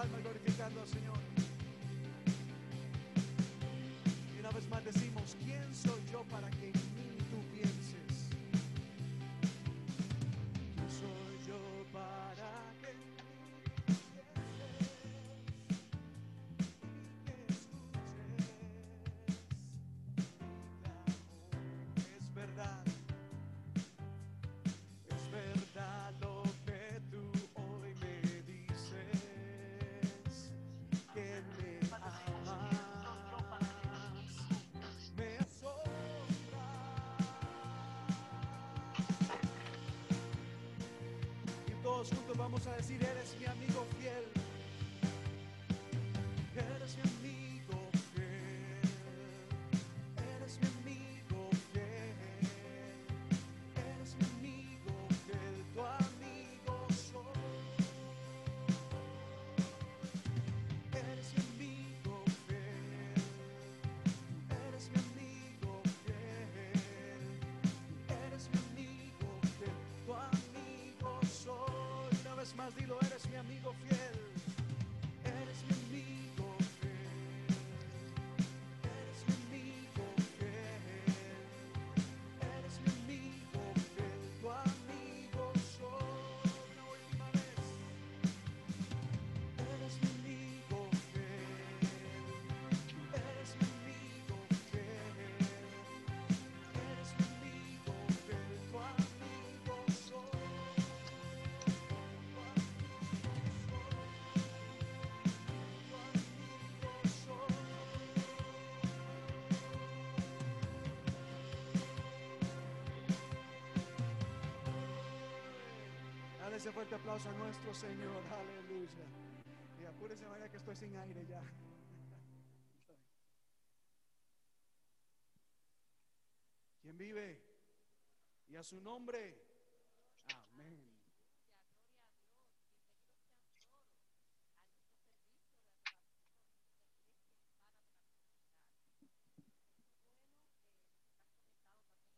alma glorificando al Señor. Todos juntos vamos a decir, eres mi amigo fiel. Ese fuerte aplauso a nuestro Señor, aleluya. Y apúrese María que estoy sin aire ya. ¿Quién vive? Y a su nombre. Amén. Gloria a Dios, bienvenidos sean todos a nuestro servicio de adoración de la Iglesia Hispana de la Comunidad. Bueno,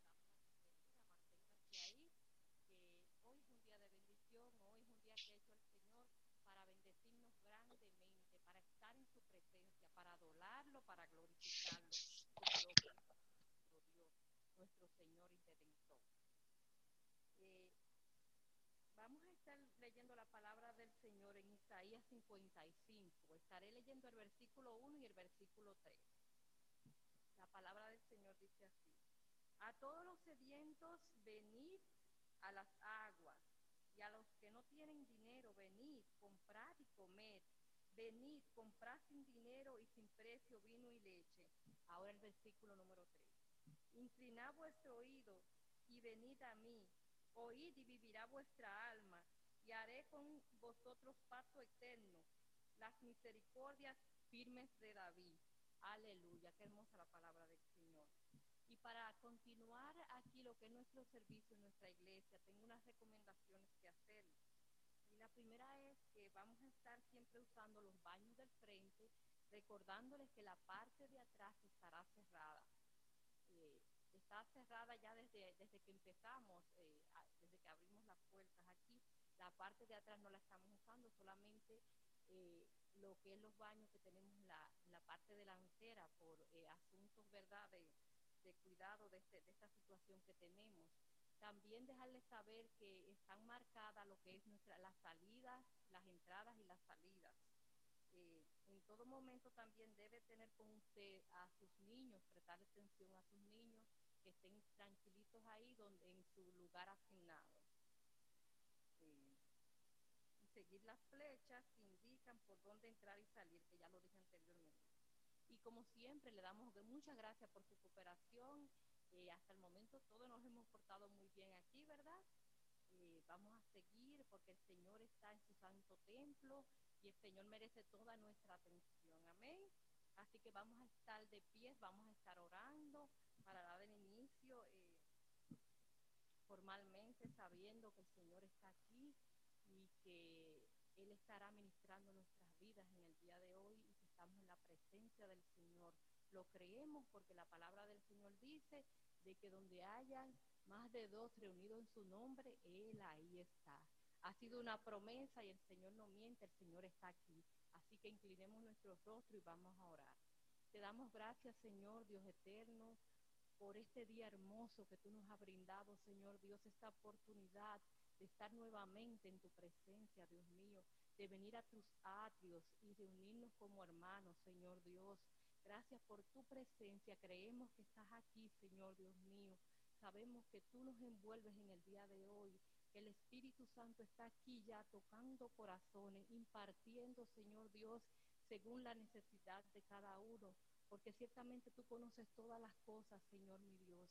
eh, están conectados también en la bienvenida, manténganse ahí, que hoy es un día de bendición, hoy es un día que ha hecho el Señor para bendecirnos grandemente, para estar en su presencia, para adorarlo, para glorificarlo, como lo que es nuestro Dios, nuestro Señor y Redentor. Eh, Vamos a estar leyendo la palabra del Señor en Isaías 55. Estaré leyendo el versículo 1 y el versículo 3. La palabra del Señor dice así. A todos los sedientos, venid a las aguas. Y a los que no tienen dinero, venid, comprad y comed. Venid, comprad sin dinero y sin precio vino y leche. Ahora el versículo número 3. Inclinad vuestro oído y venid a mí oíd y vivirá vuestra alma, y haré con vosotros pacto eterno, las misericordias firmes de David. Aleluya, qué hermosa la palabra del Señor. Para continuar aquí lo que es nuestro servicio en nuestra iglesia, tengo unas recomendaciones que hacer. Y la primera es que vamos a estar siempre usando los baños del frente, recordándoles que la parte de atrás estará cerrada. Eh, está cerrada ya desde, desde que empezamos, eh, desde que abrimos las puertas aquí. La parte de atrás no la estamos usando, solamente eh, lo que es los baños que tenemos en la, la parte delantera por asuntos, ¿verdad?, de, de cuidado de, este- de esta situación que tenemos. También dejarles saber que están marcadas lo que es nuestra, las salidas, las entradas y las salidas. Eh, en todo momento también debe tener con usted a sus niños, prestarle atención a sus niños, que estén tranquilitos ahí donde en su lugar asignado. Eh, y seguir las flechas que indican por dónde entrar y salir, que ya lo dije anteriormente. Y como siempre, le damos muchas gracias por su cooperación. Eh, hasta el momento todos nos hemos portado muy bien aquí, ¿verdad? Eh, vamos a seguir porque el Señor está en su santo templo y el Señor merece toda nuestra atención. Amén. Así que vamos a estar de pie, vamos a estar orando para dar el inicio eh, formalmente, sabiendo que el Señor está aquí y que Él estará ministrando nuestras vidas en el día de hoy y que estamos en la presencia del Señor. Lo creemos porque la palabra del Señor dice de que donde hayan más de dos reunidos en su nombre, Él ahí está. Ha sido una promesa y el Señor no miente, el Señor está aquí. Así que inclinemos nuestro rostro y vamos a orar. Te damos gracias, Señor Dios eterno, por este día hermoso que tú nos has brindado, Señor Dios, esta oportunidad de estar nuevamente en tu presencia, Dios mío, de venir a tus atrios y de unirnos como hermanos, Señor Dios. Gracias por tu presencia. Creemos que estás aquí, Señor Dios mío. Sabemos que tú nos envuelves en el día de hoy. Que el Espíritu Santo está aquí ya tocando corazones, impartiendo, Señor Dios, según la necesidad de cada uno. Porque ciertamente tú conoces todas las cosas, Señor mi Dios.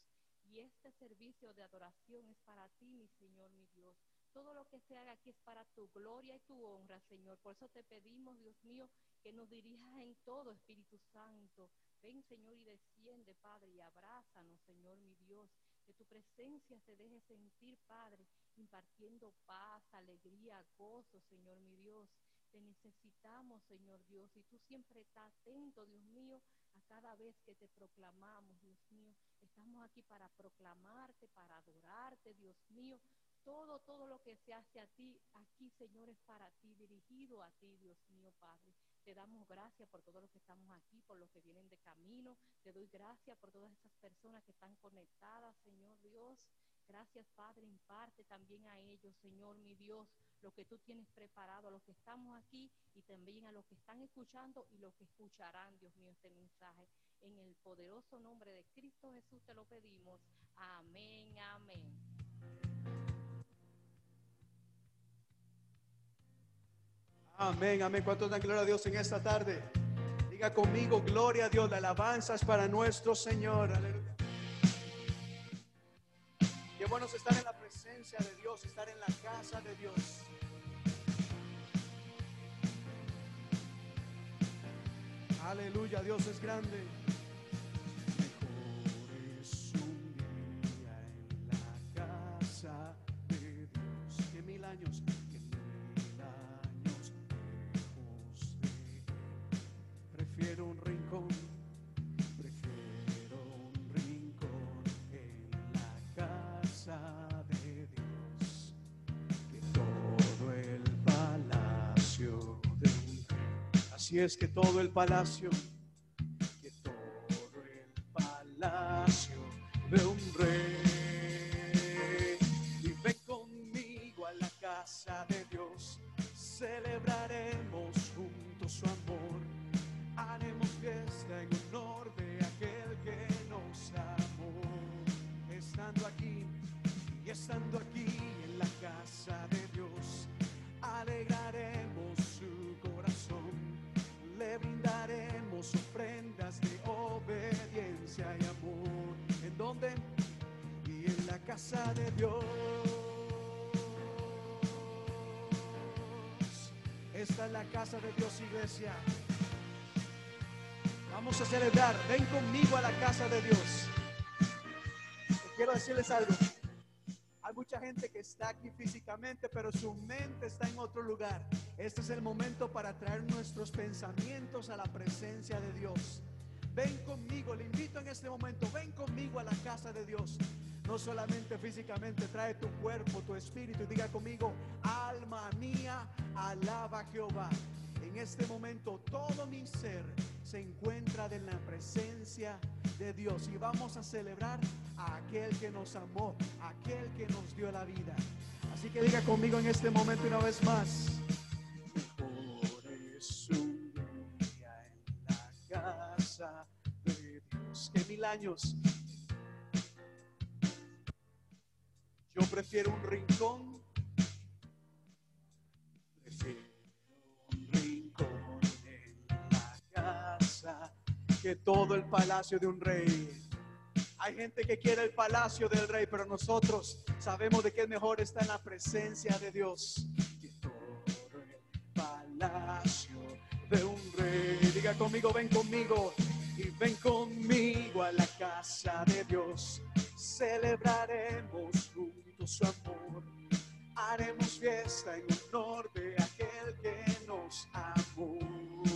Y este servicio de adoración es para ti, mi Señor, mi Dios. Todo lo que se haga aquí es para tu gloria y tu honra, Señor. Por eso te pedimos, Dios mío, que nos dirijas en todo, Espíritu Santo. Ven, Señor, y desciende, Padre, y abrázanos, Señor, mi Dios. Que tu presencia se deje sentir, Padre, impartiendo paz, alegría, gozo, Señor, mi Dios. Te necesitamos, Señor Dios, y tú siempre estás atento, Dios mío, a cada vez que te proclamamos, Dios mío. Estamos aquí para proclamarte, para adorarte, Dios mío. Todo, todo lo que se hace a ti, aquí, Señor, es para ti, dirigido a ti, Dios mío, Padre. Te damos gracias por todos los que estamos aquí, por los que vienen de camino. Te doy gracias por todas esas personas que están conectadas, Señor Dios. Gracias, Padre, imparte también a ellos, Señor, mi Dios, lo que tú tienes preparado, a los que estamos aquí y también a los que están escuchando y los que escucharán, Dios mío, este mensaje. En el poderoso nombre de Cristo Jesús te lo pedimos. Amén, amén. Amén, amén. ¿Cuántos dan gloria a Dios en esta tarde? Diga conmigo, gloria a Dios, la alabanza para nuestro Señor. Aleluya. Bueno es estar en la presencia de Dios, estar en la casa de Dios. Aleluya, Dios es grande. Así es que todo el palacio, Hay mucha gente que está aquí físicamente, pero su mente está en otro lugar. Este es el momento para traer nuestros pensamientos a la presencia de Dios. Ven conmigo, le invito en este momento, ven conmigo a la casa de Dios. No solamente físicamente, trae tu cuerpo, tu espíritu y diga conmigo, alma mía, alaba a Jehová. En este momento todo mi ser se encuentra en la presencia de Dios y vamos a celebrar a aquel que nos amó, aquel que nos dio la vida. Así que diga conmigo en este momento una vez más. Mejor es un día en la casa de Dios que mil años. Yo prefiero un rincón. Que todo el palacio de un rey. Hay gente que quiere el palacio del rey, pero nosotros sabemos de que es mejor estar en la presencia de Dios. Que todo el palacio de un rey. Diga conmigo, ven conmigo y ven conmigo a la casa de Dios. Celebraremos juntos su amor. Haremos fiesta en honor de aquel que nos amó.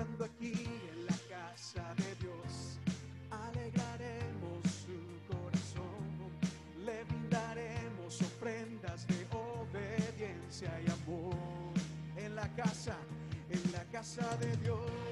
Aquí en la casa de Dios, alegraremos su corazón, le brindaremos ofrendas de obediencia y amor en la casa, en la casa de Dios.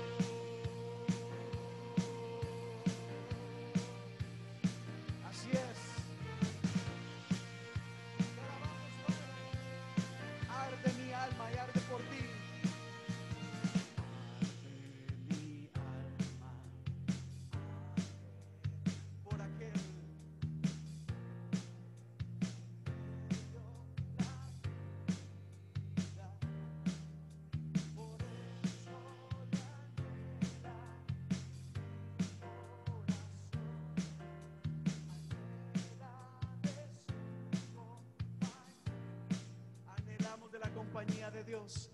Compañía de Dios.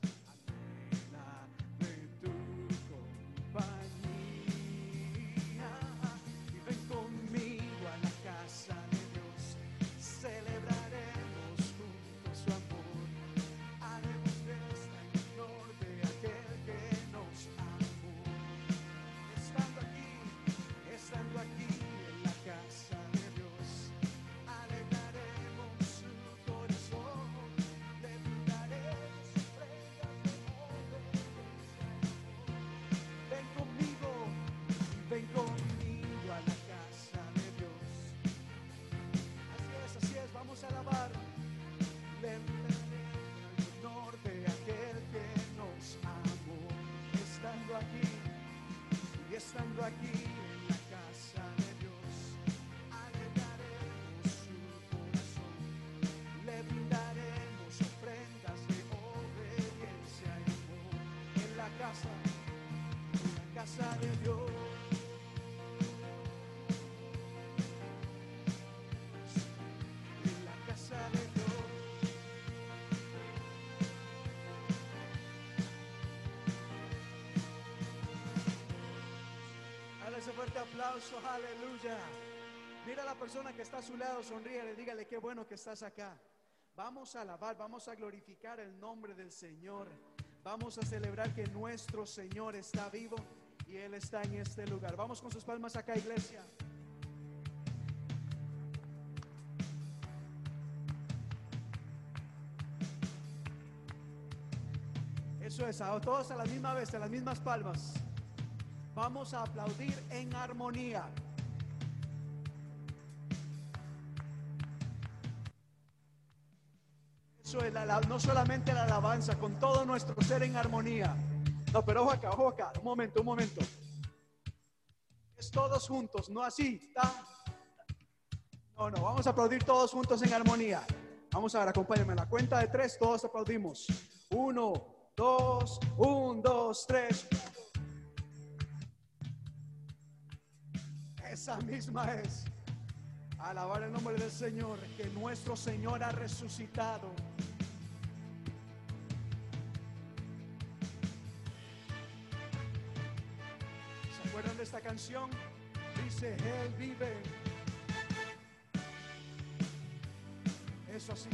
Fuerte aplauso, aleluya. Mira a la persona que está a su lado, sonríe, dígale qué bueno que estás acá. Vamos a alabar, vamos a glorificar el nombre del Señor. Vamos a celebrar que nuestro Señor está vivo y Él está en este lugar. Vamos con sus palmas acá, iglesia. Eso es, a todos a la misma vez, a las mismas palmas. Vamos a aplaudir en armonía. Eso es, no solamente la alabanza, con todo nuestro ser en armonía. No, pero ojo acá, ojo acá, un momento, un momento. Es todos juntos, no así. ¿tá? No, no, vamos a aplaudir todos juntos en armonía. Vamos a ver, acompáñenme. A la cuenta de tres, todos aplaudimos. Uno, dos, un, dos, tres. Esa misma es. Alabar el nombre del Señor, que nuestro Señor ha resucitado. ¿Se acuerdan de esta canción? Dice, Él vive. Eso así.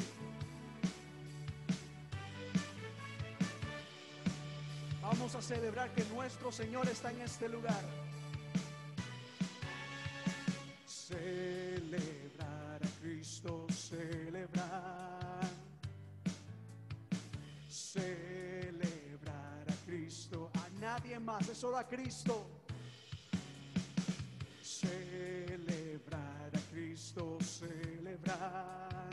Vamos a celebrar que nuestro Señor está en este lugar. Más, es solo a Cristo. Celebrar a Cristo, celebrar.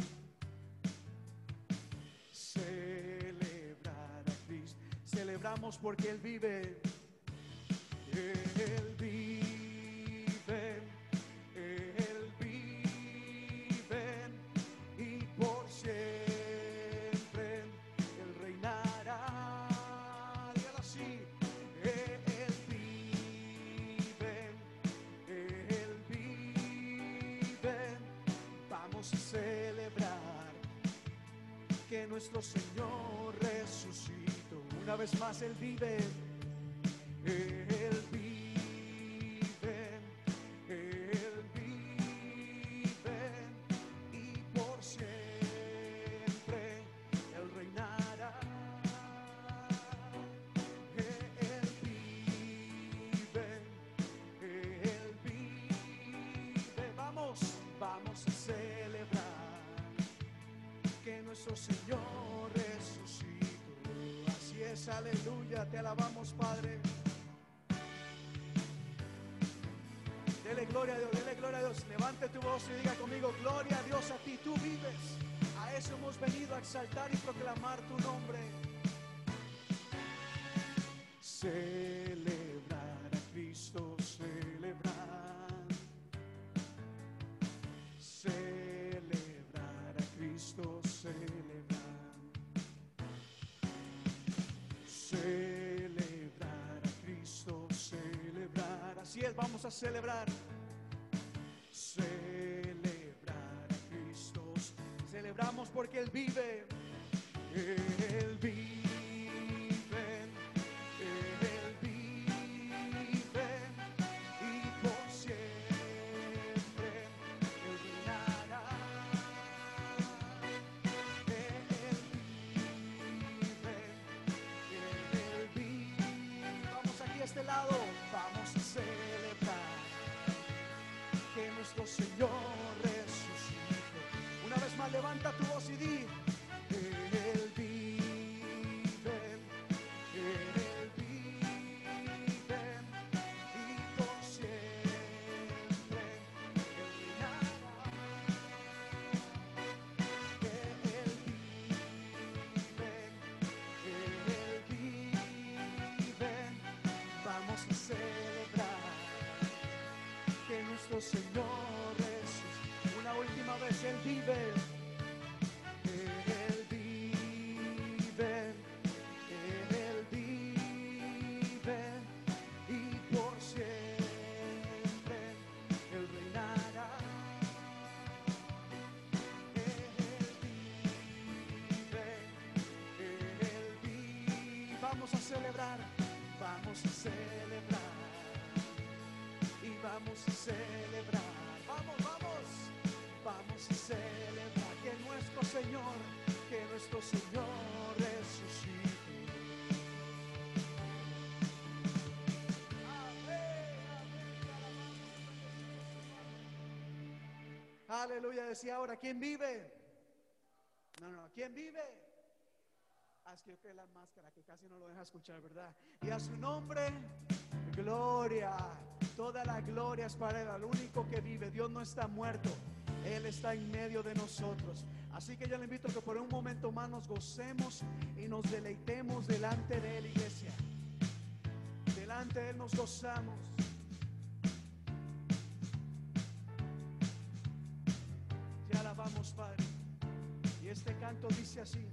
Celebrar a Cristo. Celebramos porque Él vive. Él vive. Más Él vive. Levante tu voz y diga conmigo, gloria a Dios a ti, tú vives. A eso hemos venido a exaltar y proclamar tu nombre. Celebrar nuestro Señor una última vez Él vive Él vive Él vive y por siempre Él reinará. Él vive Él vive vamos a celebrar vamos a celebrar. Y vamos a celebrar. Señor, que nuestro Señor amén. Aleluya, decía ahora, ¿quién vive? No, no, ¿quién vive? Ah, es que yo la máscara que casi no lo deja escuchar, ¿verdad? Y a su nombre, gloria. Toda la gloria es para Él, al único que vive. Dios no está muerto. Él está en medio de nosotros. Así que yo le invito a que por un momento más nos gocemos y nos deleitemos delante de Él, iglesia. Delante de Él nos gozamos. Te alabamos, Padre. Y este canto dice así.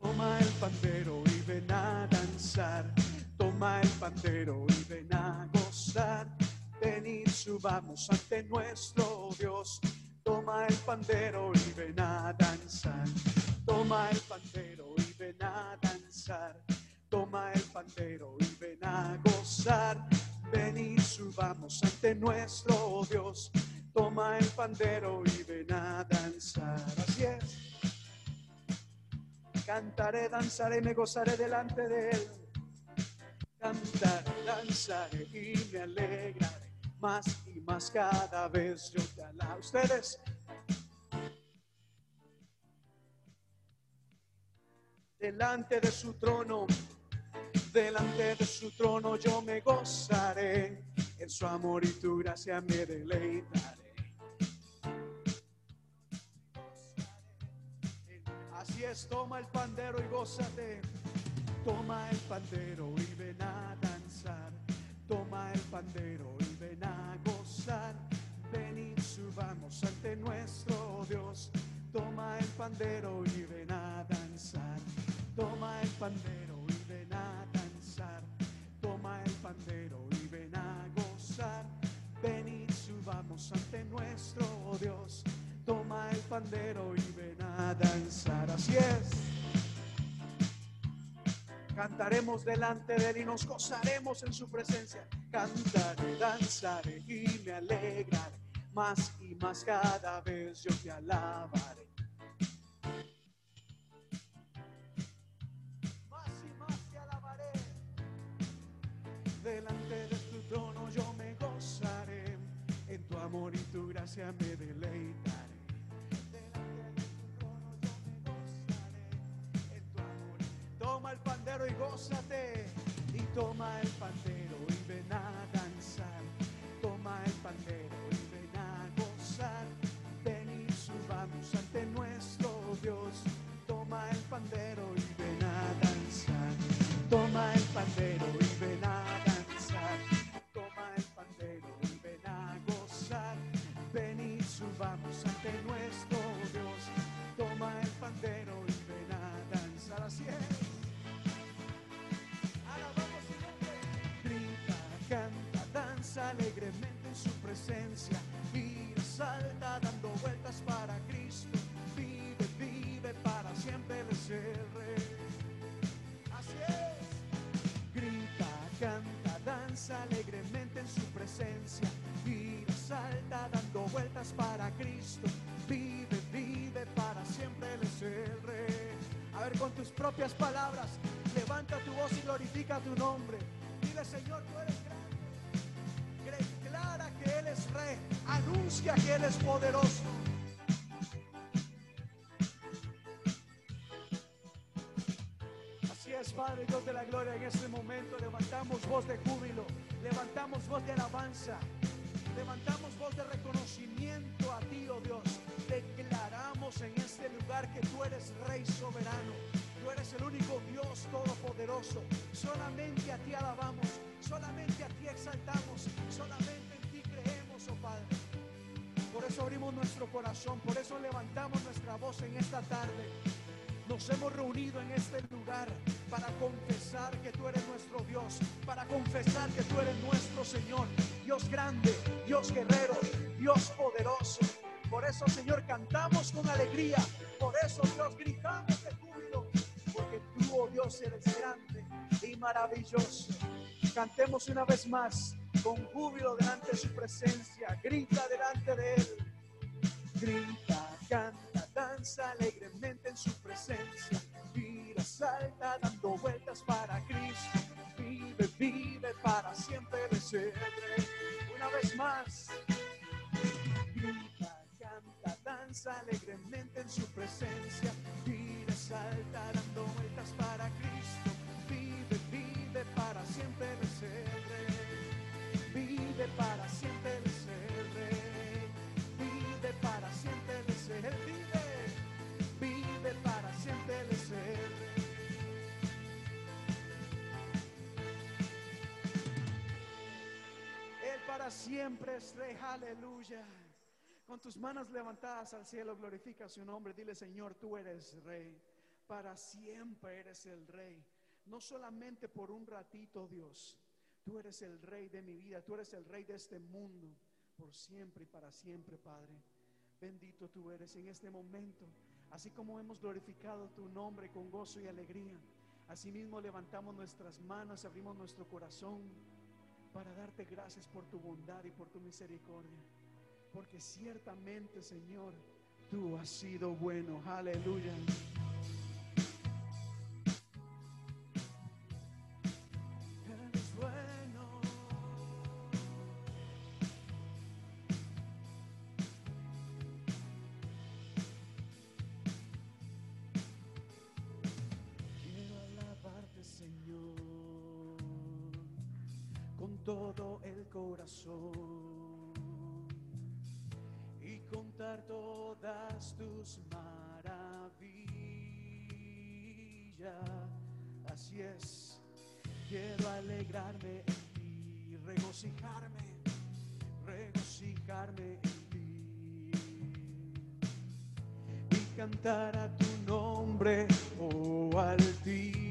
Toma el pandero y ven a danzar. Toma el pandero y ven a gozar. Ven subamos ante nuestro Dios. Toma el pandero y ven a danzar. Toma el pandero y ven a danzar. Toma el pandero y ven a gozar. Ven y subamos ante nuestro Dios. Toma el pandero y ven a danzar. Así es. Cantaré, danzaré, me gozaré delante de Él. Cantaré, danzaré y me alegraré más más cada vez yo te alabo. Ustedes. Delante de su trono, delante de su trono yo me gozaré. En su amor y tu gracia me deleitaré. Así es, toma el pandero y gózate. Toma el pandero y ven a danzar. Toma el pandero gozar. Ven y subamos ante nuestro Dios. Toma el pandero y ven a danzar. Toma el pandero y ven a danzar. Toma el pandero y ven a gozar. Ven y subamos ante nuestro Dios. Toma el pandero y ven a danzar. Así es. Cantaremos delante de Él y nos gozaremos en su presencia. Cantaré, danzaré y me alegraré. Más y más cada vez yo te alabaré. Más y más te alabaré. Delante de tu trono yo me gozaré. En tu amor y tu gracia me deleitaré. Gózate y toma el pandero y ven a danzar. Toma el pandero y ven a gozar. Ven y subamos ante nuestro Dios. Toma el pandero alegremente en su presencia. Y salta dando vueltas para Cristo. Vive, vive para siempre el Rey. Así es. Grita, canta, danza alegremente en su presencia. Y salta dando vueltas para Cristo. Vive, vive para siempre el Rey. A ver, con tus propias palabras, levanta tu voz y glorifica tu nombre. Dile, Señor, tú eres Él es Rey. Anuncia que Él es poderoso. Así es, Padre Dios de la gloria, en este momento levantamos voz de júbilo, levantamos voz de alabanza, levantamos voz de reconocimiento a ti, oh Dios. Declaramos en este lugar que tú eres Rey soberano, tú eres el único Dios todopoderoso. Solamente a ti alabamos, solamente a ti exaltamos, solamente Padre. Por eso abrimos nuestro corazón, por eso levantamos nuestra voz en esta tarde. Nos hemos reunido en este lugar para confesar que tú eres nuestro Dios, para confesar que tú eres nuestro Señor, Dios grande, Dios guerrero, Dios poderoso. Por eso, Señor, cantamos con alegría, por eso, Dios, gritamos de júbilo, porque tú, oh Dios, eres grande y maravilloso. Cantemos una vez más con júbilo delante de su presencia, grita delante de Él. Grita, canta, danza alegremente en su presencia. Gira, salta, dando vueltas para Cristo. Vive, vive para siempre de rey. Una vez más. Grita, canta, danza alegremente en su presencia. Gira, salta, dando vueltas para Cristo. Para siempre ser rey vive para siempre ser, vive, vive para siempre. Él para siempre es rey, aleluya. Con tus manos levantadas al cielo, glorifica su nombre. Dile, Señor, tú eres rey. Para siempre eres el rey. No solamente por un ratito, Dios. Tú eres el rey de mi vida. Tú eres el rey de este mundo por siempre y para siempre, Padre. Bendito tú eres en este momento. Así como hemos glorificado tu nombre con gozo y alegría, asimismo levantamos nuestras manos, abrimos nuestro corazón para darte gracias por tu bondad y por tu misericordia. Porque ciertamente, Señor, tú has sido bueno. Aleluya. Todo el corazón y contar todas tus maravillas. Así es, quiero alegrarme en ti, regocijarme, regocijarme en ti y cantar a tu nombre, oh altísimo.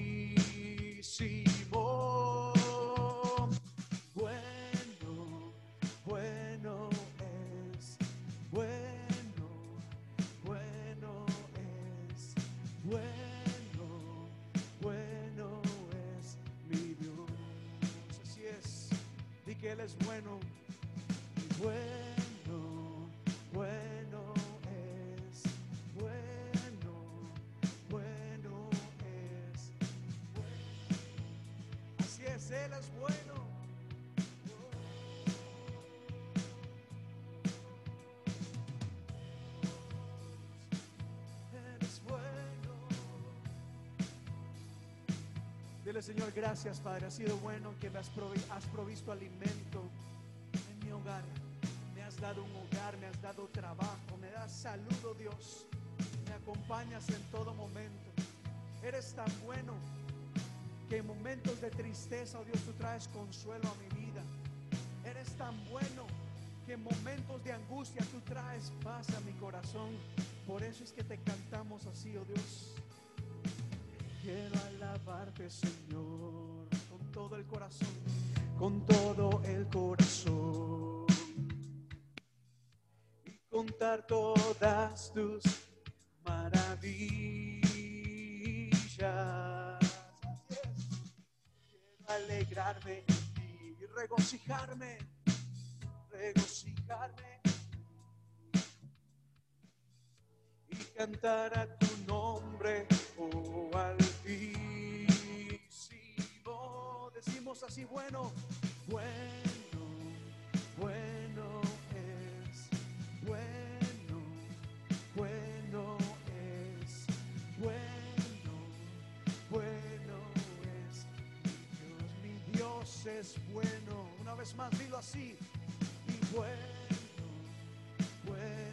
Señor, gracias, Padre. Ha sido bueno que me has, provi- has provisto alimento en mi hogar. Me has dado un hogar, me has dado trabajo, me das salud, oh Dios. Me acompañas en todo momento. Eres tan bueno que en momentos de tristeza, oh Dios, tú traes consuelo a mi vida. Eres tan bueno que en momentos de angustia tú traes paz a mi corazón. Por eso es que te cantamos así, oh Dios. Quiero alabarte, Señor, con todo el corazón, con todo el corazón. Y contar todas tus maravillas. Quiero alegrarme y regocijarme, regocijarme y cantar a tu nombre, oh altísimo. Decimos así, bueno, bueno, bueno es, bueno, bueno es, bueno, bueno es. Dios, mi Dios es bueno. Una vez más, dilo así. Y bueno, bueno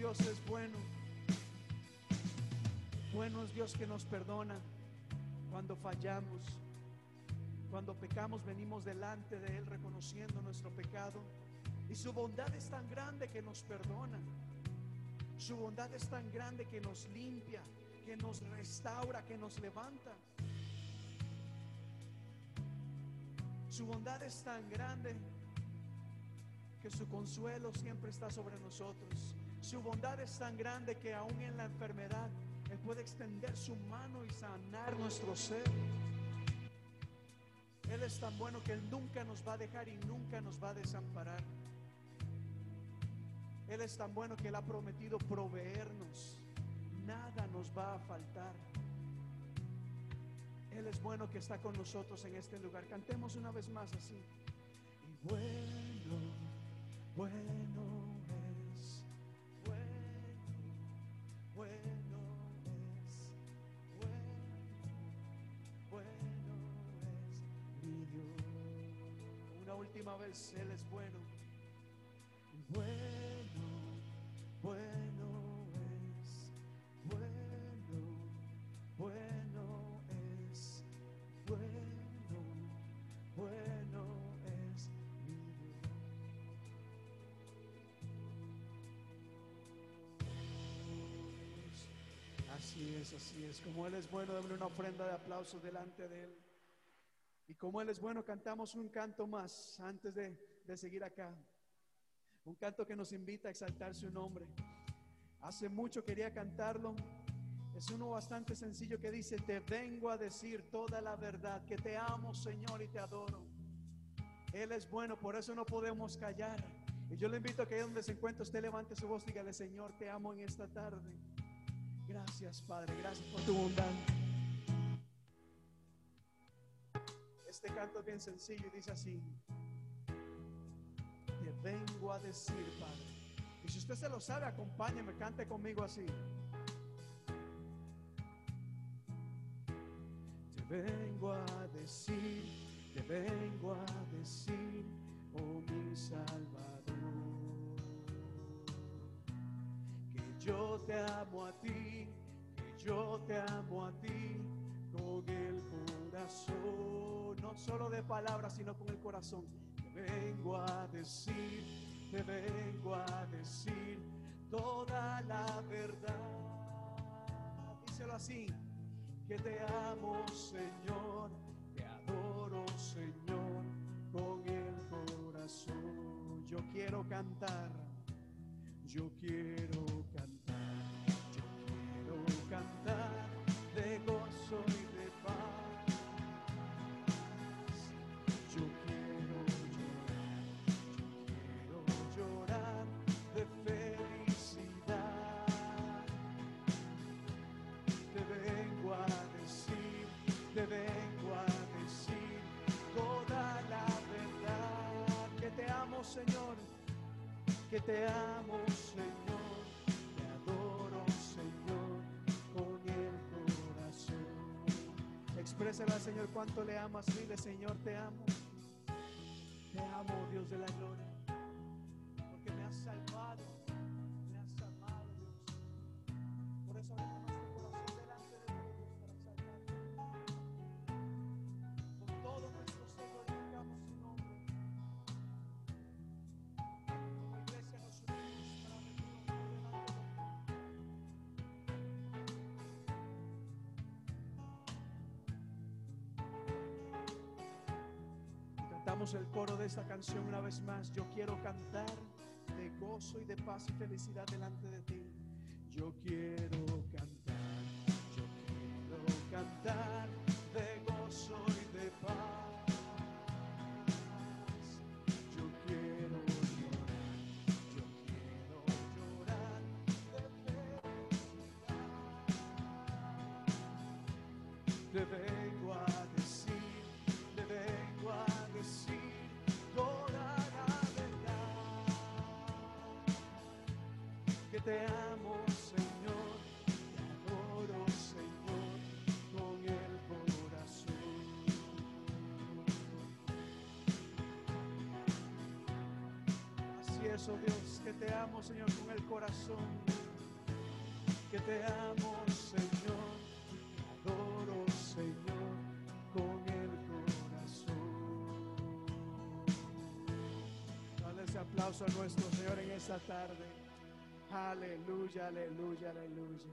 Dios. Es bueno. Bueno es Dios que nos perdona cuando fallamos. Cuando pecamos venimos delante de Él reconociendo nuestro pecado. Y su bondad es tan grande que nos perdona. Su bondad es tan grande que nos limpia, que nos restaura, que nos levanta. Su bondad es tan grande que su consuelo siempre está sobre nosotros. Su bondad es tan grande que aún en la enfermedad Él puede extender su mano y sanar nuestro ser. Él es tan bueno que Él nunca nos va a dejar y nunca nos va a desamparar. Él es tan bueno que Él ha prometido proveernos. Nada nos va a faltar. Él es bueno que está con nosotros en este lugar. Cantemos una vez más así. Y bueno, bueno última vez, Él es bueno. Bueno, bueno es, bueno, bueno es, bueno, bueno es mi Dios. Así es, así es. Como Él es bueno, dame una ofrenda de aplausos delante de Él. Y como Él es bueno, cantamos un canto más antes de, de seguir acá. Un canto que nos invita a exaltar su nombre. Hace mucho quería cantarlo. Es uno bastante sencillo que dice, te vengo a decir toda la verdad, que te amo Señor y te adoro. Él es bueno, por eso no podemos callar. Y yo le invito a que ahí donde se encuentre usted levante su voz dígale, Señor, te amo en esta tarde. Gracias, Padre, gracias por tu bondad. Este canto es bien sencillo y dice así, te vengo a decir, Padre. Y si usted se lo sabe, acompáñeme, cante conmigo así. Te vengo a decir, te vengo a decir, oh mi Salvador, que yo te amo a ti, que yo te amo a ti con el no solo de palabras, sino con el corazón. Te vengo a decir, te vengo a decir toda la verdad. Díselo así, que te amo, Señor, te adoro, Señor, con el corazón. Yo quiero cantar, yo quiero que te amo, Señor, te adoro, Señor, con el corazón. Exprésale al Señor cuánto le amas, dile, Señor, te amo. Te amo, Dios de la gloria, porque me has salvado, El coro de esta canción una vez más. Yo quiero cantar de gozo y de paz y felicidad delante de ti. Yo quiero cantar, yo quiero cantar te amo, Señor, te adoro, Señor, con el corazón. Así es, oh Dios, que te amo, Señor, con el corazón. Que te amo, Señor, te adoro, Señor, con el corazón. Dale ese aplauso a nuestro Señor en esta tarde. Aleluya, aleluya, aleluya.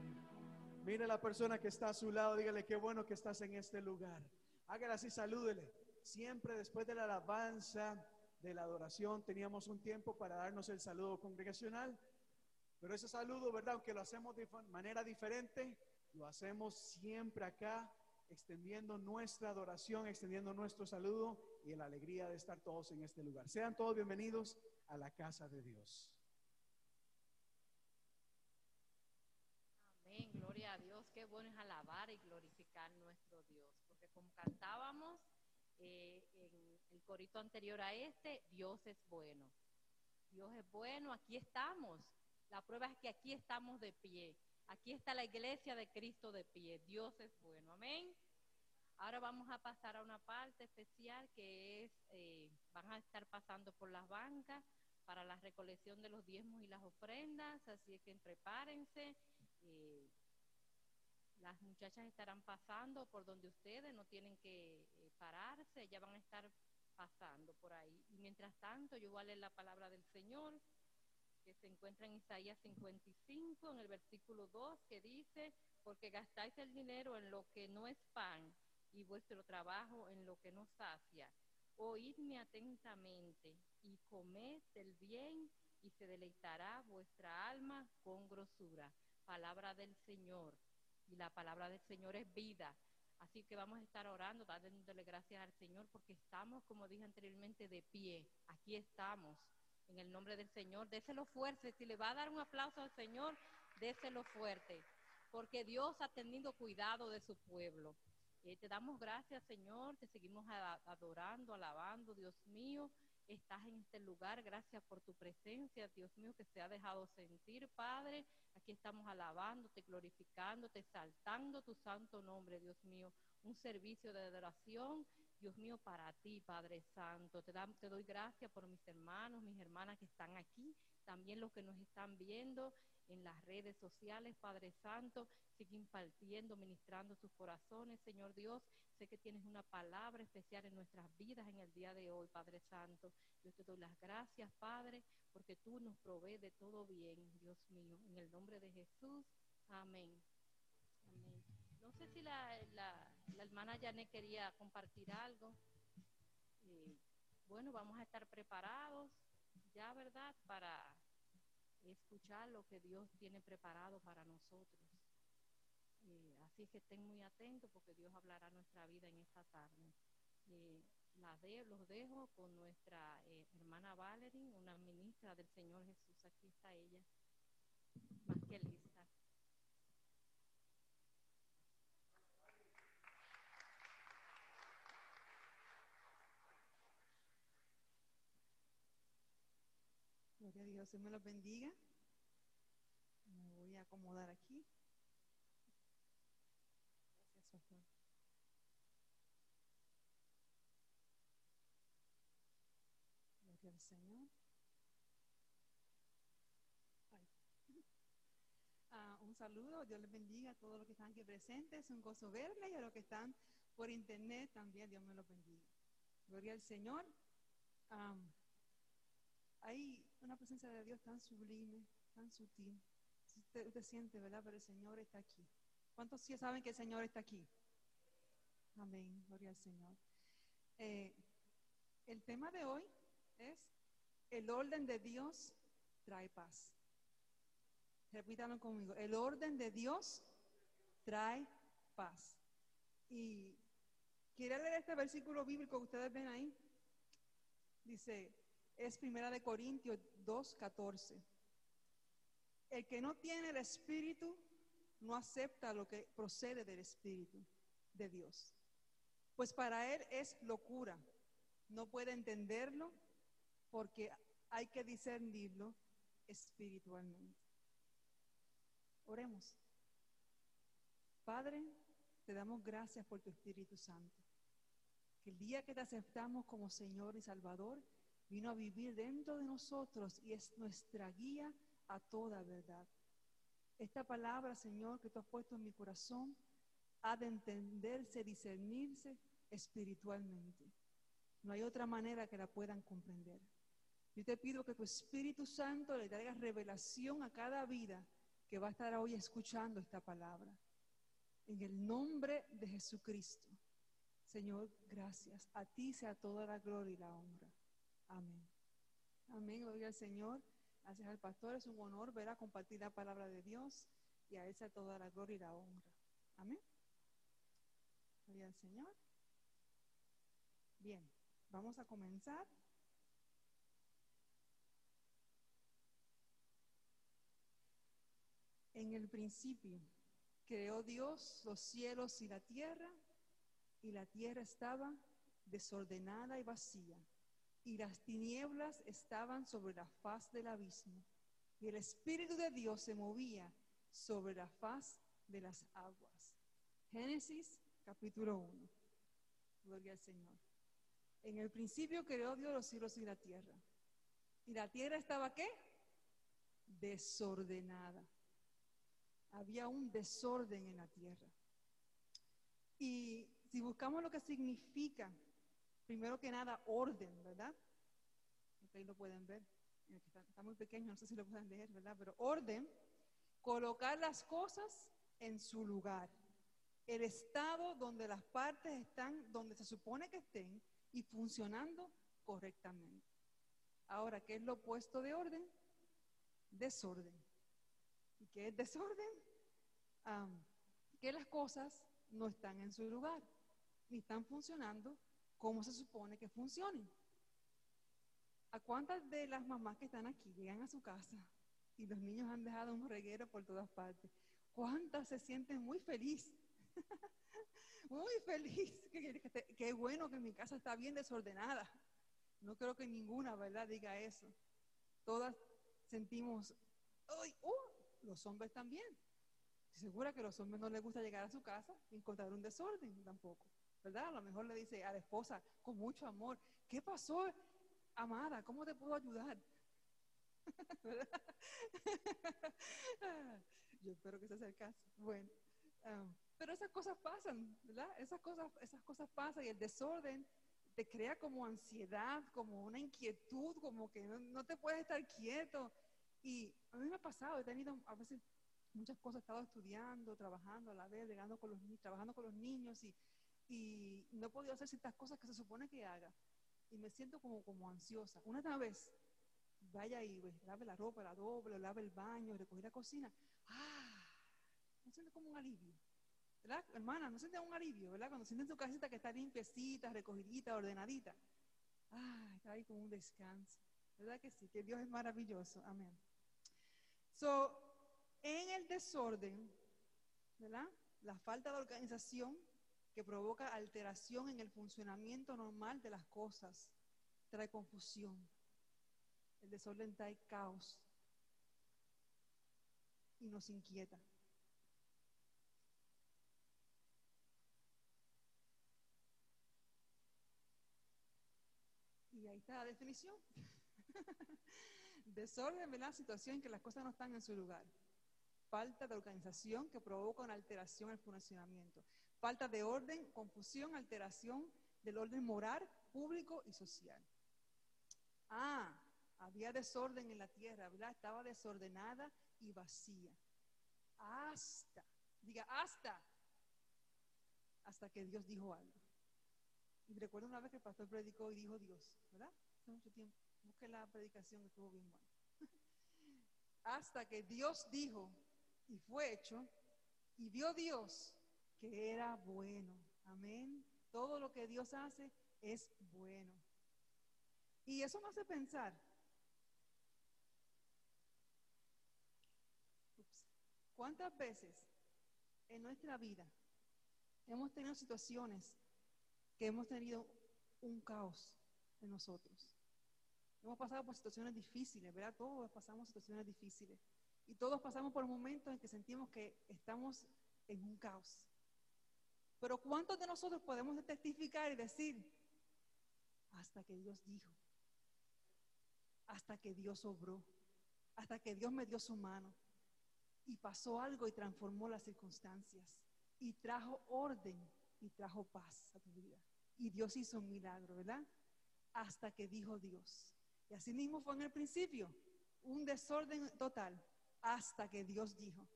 Mire la persona que está a su lado, dígale qué bueno que estás en este lugar. Hágale así, salúdele. Siempre después de la alabanza, de la adoración, teníamos un tiempo para darnos el saludo congregacional. Pero ese saludo, ¿verdad? Aunque lo hacemos de manera diferente, lo hacemos siempre acá, extendiendo nuestra adoración, extendiendo nuestro saludo y la alegría de estar todos en este lugar. Sean todos bienvenidos a la casa de Dios. Amén, gloria a Dios. Qué bueno es alabar y glorificar nuestro Dios. Porque como cantábamos eh, en el corito anterior a este, Dios es bueno. Dios es bueno, aquí estamos. La prueba es que aquí estamos de pie. Aquí está la iglesia de Cristo de pie. Dios es bueno. Amén. Ahora vamos a pasar a una parte especial que es, eh, van a estar pasando por las bancas para la recolección de los diezmos y las ofrendas, así es que prepárense. Eh, las muchachas estarán pasando por donde ustedes no tienen que eh, pararse, ya van a estar pasando por ahí. Y mientras tanto, yo voy a leer la palabra del Señor, que se encuentra en Isaías 55, en el versículo 2, que dice, porque gastáis el dinero en lo que no es pan y vuestro trabajo en lo que no sacia. Oídme atentamente y comed del bien y se deleitará vuestra alma con grosura. Palabra del Señor. Y la palabra del Señor es vida. Así que vamos a estar orando, dándole gracias al Señor porque estamos, como dije anteriormente, de pie. Aquí estamos. En el nombre del Señor, déselo fuerte. Si le va a dar un aplauso al Señor, déselo fuerte. Porque Dios ha tenido cuidado de su pueblo. Eh, te damos gracias, Señor. Te seguimos adorando, alabando, Dios mío. Estás en este lugar. Gracias por tu presencia, Dios mío, que se ha dejado sentir, Padre. Aquí estamos alabándote, glorificándote, exaltando tu santo nombre, Dios mío. Un servicio de adoración, Dios mío, para ti, Padre Santo. Te, dam- te doy gracias por mis hermanos, mis hermanas que están aquí, también los que nos están viendo en las redes sociales, Padre Santo. Sigue impartiendo, ministrando sus corazones, Señor Dios. Sé que tienes una palabra especial en nuestras vidas en el día de hoy, Padre Santo. Yo te doy las gracias, Padre, porque tú nos provees de todo bien, Dios mío. En el nombre de Jesús, amén. Amén. No sé si la, la, hermana Janet quería compartir algo. Eh, bueno, vamos a estar preparados ya, ¿verdad? Para escuchar lo que Dios tiene preparado para nosotros. Así que estén muy atentos porque Dios hablará nuestra vida en esta tarde. Eh, la de, los dejo con nuestra eh, hermana Valerie, una ministra del Señor Jesús. Aquí está ella, más que lista. Gloria a Dios, Dios me los bendiga. Me voy a acomodar aquí. Gracias, pastor. Gloria al Señor. Ay. Ah, un saludo, Dios les bendiga a todos los que están aquí presentes, un gozo verles y a los que están por internet también, Dios me los bendiga. Gloria al Señor. Hay una presencia de Dios tan sublime, tan sutil. Usted, usted siente, ¿verdad? Pero el Señor está aquí. ¿Cuántos sí saben que el Señor está aquí? Amén, gloria al Señor. Eh, el tema de hoy es el orden de Dios trae paz. Repítalo conmigo. El orden de Dios trae paz. Y quiero leer este versículo bíblico que ustedes ven ahí. Dice, es primera de Corintios 2:14. El que no tiene el espíritu no acepta lo que procede del espíritu de Dios. Pues para él es locura. No puede entenderlo porque hay que discernirlo espiritualmente. Oremos. Padre, te damos gracias por tu Espíritu Santo. Que el día que te aceptamos como Señor y Salvador, vino a vivir dentro de nosotros y es nuestra guía a toda verdad. Esta palabra, Señor, que tú has puesto en mi corazón, ha de entenderse, discernirse espiritualmente. No hay otra manera que la puedan comprender. Yo te pido que tu Espíritu Santo le traiga revelación a cada vida que va a estar hoy escuchando esta palabra. En el nombre de Jesucristo. Señor, gracias. A ti sea toda la gloria y la honra. Amén. Amén, gloria al Señor. Gracias al pastor. Es un honor ver a compartir la palabra de Dios y a él sea toda la gloria y la honra. Amén. Gloria al Señor. Bien, vamos a comenzar. En el principio creó Dios los cielos y la tierra, y la tierra estaba desordenada y vacía, y las tinieblas estaban sobre la faz del abismo, y el Espíritu de Dios se movía sobre la faz de las aguas. Génesis capítulo 1. Gloria al Señor. En el principio creó Dios los cielos y la tierra. ¿Y la tierra estaba qué? Desordenada había un desorden en la tierra. Y si buscamos lo que significa, primero que nada, orden, ¿verdad? Ahí lo pueden ver. Está, está, muy pequeño, no sé si lo pueden leer, ¿verdad? Pero orden, colocar las cosas en su lugar. El estado donde las partes están, donde se supone que estén y funcionando correctamente. Ahora, ¿qué es lo opuesto de orden? Desorden. ¿Y qué es desorden? Que las cosas no están en su lugar, ni están funcionando como se supone que funcionen. ¿A cuántas de las mamás que están aquí llegan a su casa y los niños han dejado un reguero por todas partes? ¿Cuántas se sienten muy felices? muy feliz. Qué bueno que mi casa está bien desordenada. No creo que ninguna, ¿verdad?, diga eso. Todas sentimos, ¡ay! ¡Uh! Los hombres también. Segura que a los hombres no les gusta llegar a su casa y encontrar un desorden tampoco, ¿verdad? A lo mejor le dice a la esposa con mucho amor, ¿qué pasó, amada? ¿Cómo te puedo ayudar? Yo espero que ese sea el caso. Bueno, um, pero esas cosas pasan, ¿verdad? Esas cosas, esas cosas pasan y el desorden te crea como ansiedad, como una inquietud, como que no, no te puedes estar quieto. Y a mí me ha pasado, he tenido a veces muchas cosas, he estado estudiando, trabajando a la vez, llegando con los, trabajando con los niños y, y no he podido hacer ciertas cosas que se supone que haga. Y me siento como, como ansiosa. Una vez, vaya y pues, lave la ropa, la doble, lave el baño, recogí la cocina. ¡Ah! Me siento como un alivio. ¿Verdad, hermana? ¿No siente un alivio, verdad? Cuando sienten su casita que está limpiecita, recogidita, ordenadita. ¡Ah! Está ahí como un descanso. ¿Verdad que sí? Que Dios es maravilloso. Amén. So, en el desorden, ¿verdad? La falta de organización que provoca alteración en el funcionamiento normal de las cosas trae confusión. El desorden trae caos y nos inquieta. Y ahí está la definición. Desorden, ¿verdad? Situación en que las cosas no están en su lugar. Falta de organización que provoca una alteración el funcionamiento. Falta de orden, confusión, alteración del orden moral, público y social. Ah, había desorden en la tierra, ¿verdad? Estaba desordenada y vacía. Hasta, diga, hasta, hasta que Dios dijo algo. Y recuerdo una vez que el pastor predicó y dijo Dios, ¿verdad? Hace mucho tiempo. Busque la predicación estuvo bien buena. hasta que Dios dijo y fue hecho y vio Dios que era bueno. Amén. Todo lo que Dios hace es bueno. Y eso me hace pensar. ¿Cuántas veces en nuestra vida hemos tenido situaciones que hemos tenido un caos en nosotros? Hemos pasado por situaciones difíciles, ¿verdad? Todos pasamos situaciones difíciles. Y todos pasamos por momentos en que sentimos que estamos en un caos. Pero ¿cuántos de nosotros podemos testificar y decir, hasta que Dios dijo, hasta que Dios obró, hasta que Dios me dio su mano y pasó algo y transformó las circunstancias y trajo orden y trajo paz a tu vida? Y Dios hizo un milagro, ¿verdad? Hasta que dijo Dios. Y así mismo fue en el principio, un desorden total, hasta que Dios dijo.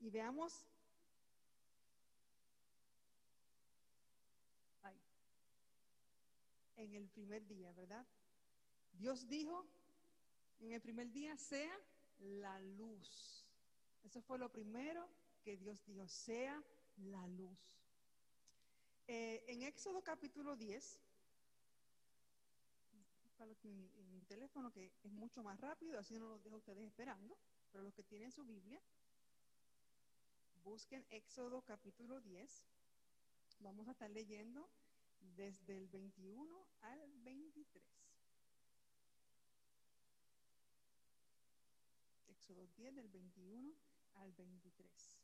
Y veamos ahí, en el primer día, ¿verdad? Dios dijo en el primer día, sea la luz. Eso fue lo primero que Dios dijo, sea la luz. Eh, en Éxodo capítulo 10, en, en mi teléfono que es mucho más rápido, así no los dejo a ustedes esperando, pero los que tienen su Biblia, busquen Éxodo capítulo 10. Vamos a estar leyendo desde el 21 al 23. Éxodo 10 del 21 al 23.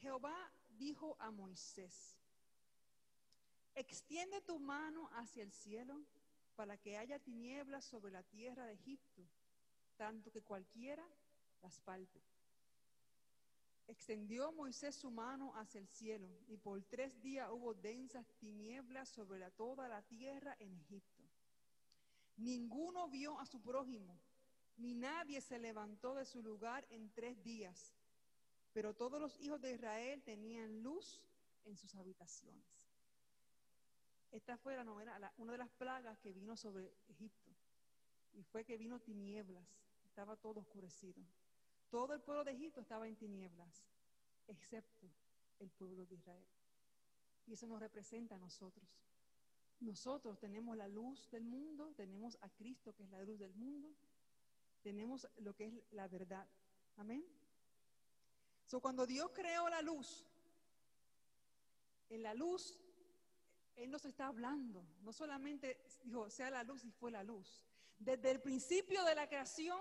Jehová dijo a Moisés, extiende tu mano hacia el cielo para que haya tinieblas sobre la tierra de Egipto, tanto que cualquiera las palpe. Extendió Moisés su mano hacia el cielo y por tres días hubo densas tinieblas sobre toda la tierra en Egipto. Ninguno vio a su prójimo, ni nadie se levantó de su lugar en tres días, pero todos los hijos de Israel tenían luz en sus habitaciones. Esta fue la novena, una de las plagas que vino sobre Egipto. Y fue que vino tinieblas. Estaba todo oscurecido. Todo el pueblo de Egipto estaba en tinieblas, excepto el pueblo de Israel. Y eso nos representa a nosotros. Nosotros tenemos la luz del mundo, tenemos a Cristo que es la luz del mundo, tenemos lo que es la verdad. Amén. So, cuando Dios creó la luz, en la luz, Él nos está hablando. No solamente dijo, sea la luz y fue la luz. Desde el principio de la creación,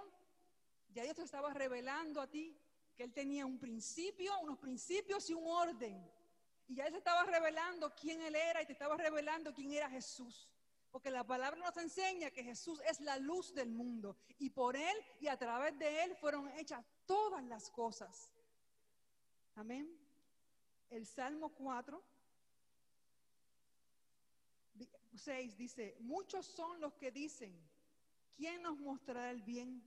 ya Dios te estaba revelando a ti que Él tenía un principio, unos principios y un orden. Y ya Él se estaba revelando quién Él era y te estaba revelando quién era Jesús. Porque la palabra nos enseña que Jesús es la luz del mundo. Y por Él y a través de Él fueron hechas todas las cosas. Amén. El Salmo 4, 6 dice, muchos son los que dicen, ¿quién nos mostrará el bien?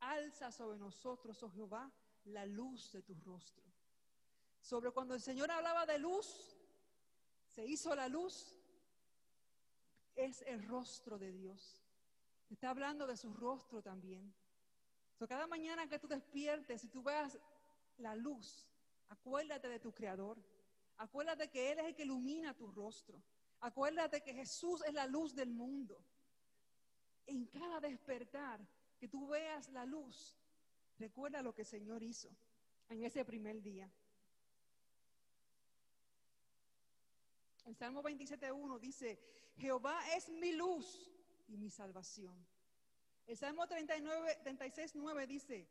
Alza sobre nosotros, oh Jehová, la luz de tu rostro. Sobre cuando el Señor hablaba de luz, se hizo la luz, es el rostro de Dios. Está hablando de su rostro también. So, cada mañana que tú despiertes y tú veas la luz, acuérdate de tu Creador. Acuérdate que Él es el que ilumina tu rostro. Acuérdate que Jesús es la luz del mundo. En cada despertar que tú veas la luz, recuerda lo que el Señor hizo en ese primer día. El Salmo 27.1 dice, Jehová es mi luz y mi salvación. El Salmo 39, 36.9 dice,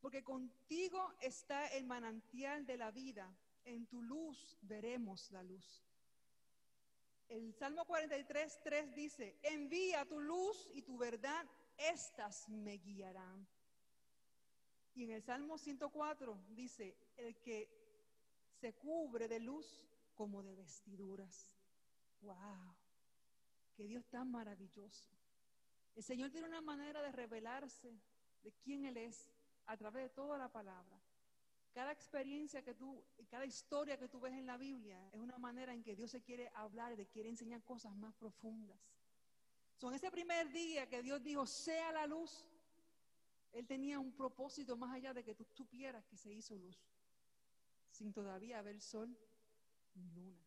porque contigo está el manantial de la vida, en tu luz veremos la luz. El Salmo 43.3 dice, envía tu luz y tu verdad, estas me guiarán. Y en el Salmo 104 dice, el que se cubre de luz como de vestiduras. ¡Wow! ¡Qué Dios tan maravilloso! El Señor tiene una manera de revelarse de quién Él es a través de toda la palabra. Cada experiencia que tú, cada historia que tú ves en la Biblia es una manera en que Dios se quiere hablar, de quiere enseñar cosas más profundas. Son ese primer día que Dios dijo, sea la luz, Él tenía un propósito más allá de que tú supieras que se hizo luz, sin todavía haber sol ni luna.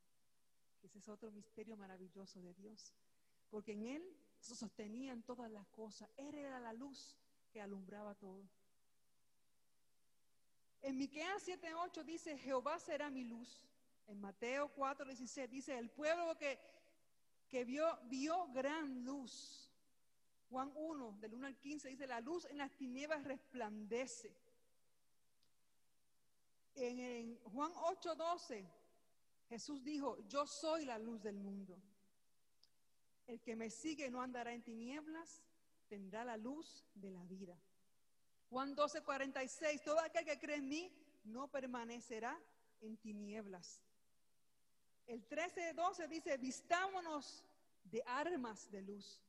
Ese es otro misterio maravilloso de Dios, porque en Él sostenían todas las cosas. Él era la luz que alumbraba todo. En Miqueas 7:8 dice, Jehová será mi luz. En Mateo 4:16 dice, el pueblo que, que vio, vio gran luz. Juan 1, del 1 al 15, dice, la luz en las tinieblas resplandece. En, en Juan 8:12, Jesús dijo, yo soy la luz del mundo. El que me sigue no andará en tinieblas, tendrá la luz de la vida. Juan 12, 46, todo aquel que cree en mí no permanecerá en tinieblas. El 13, 12 dice, vistámonos de armas de luz.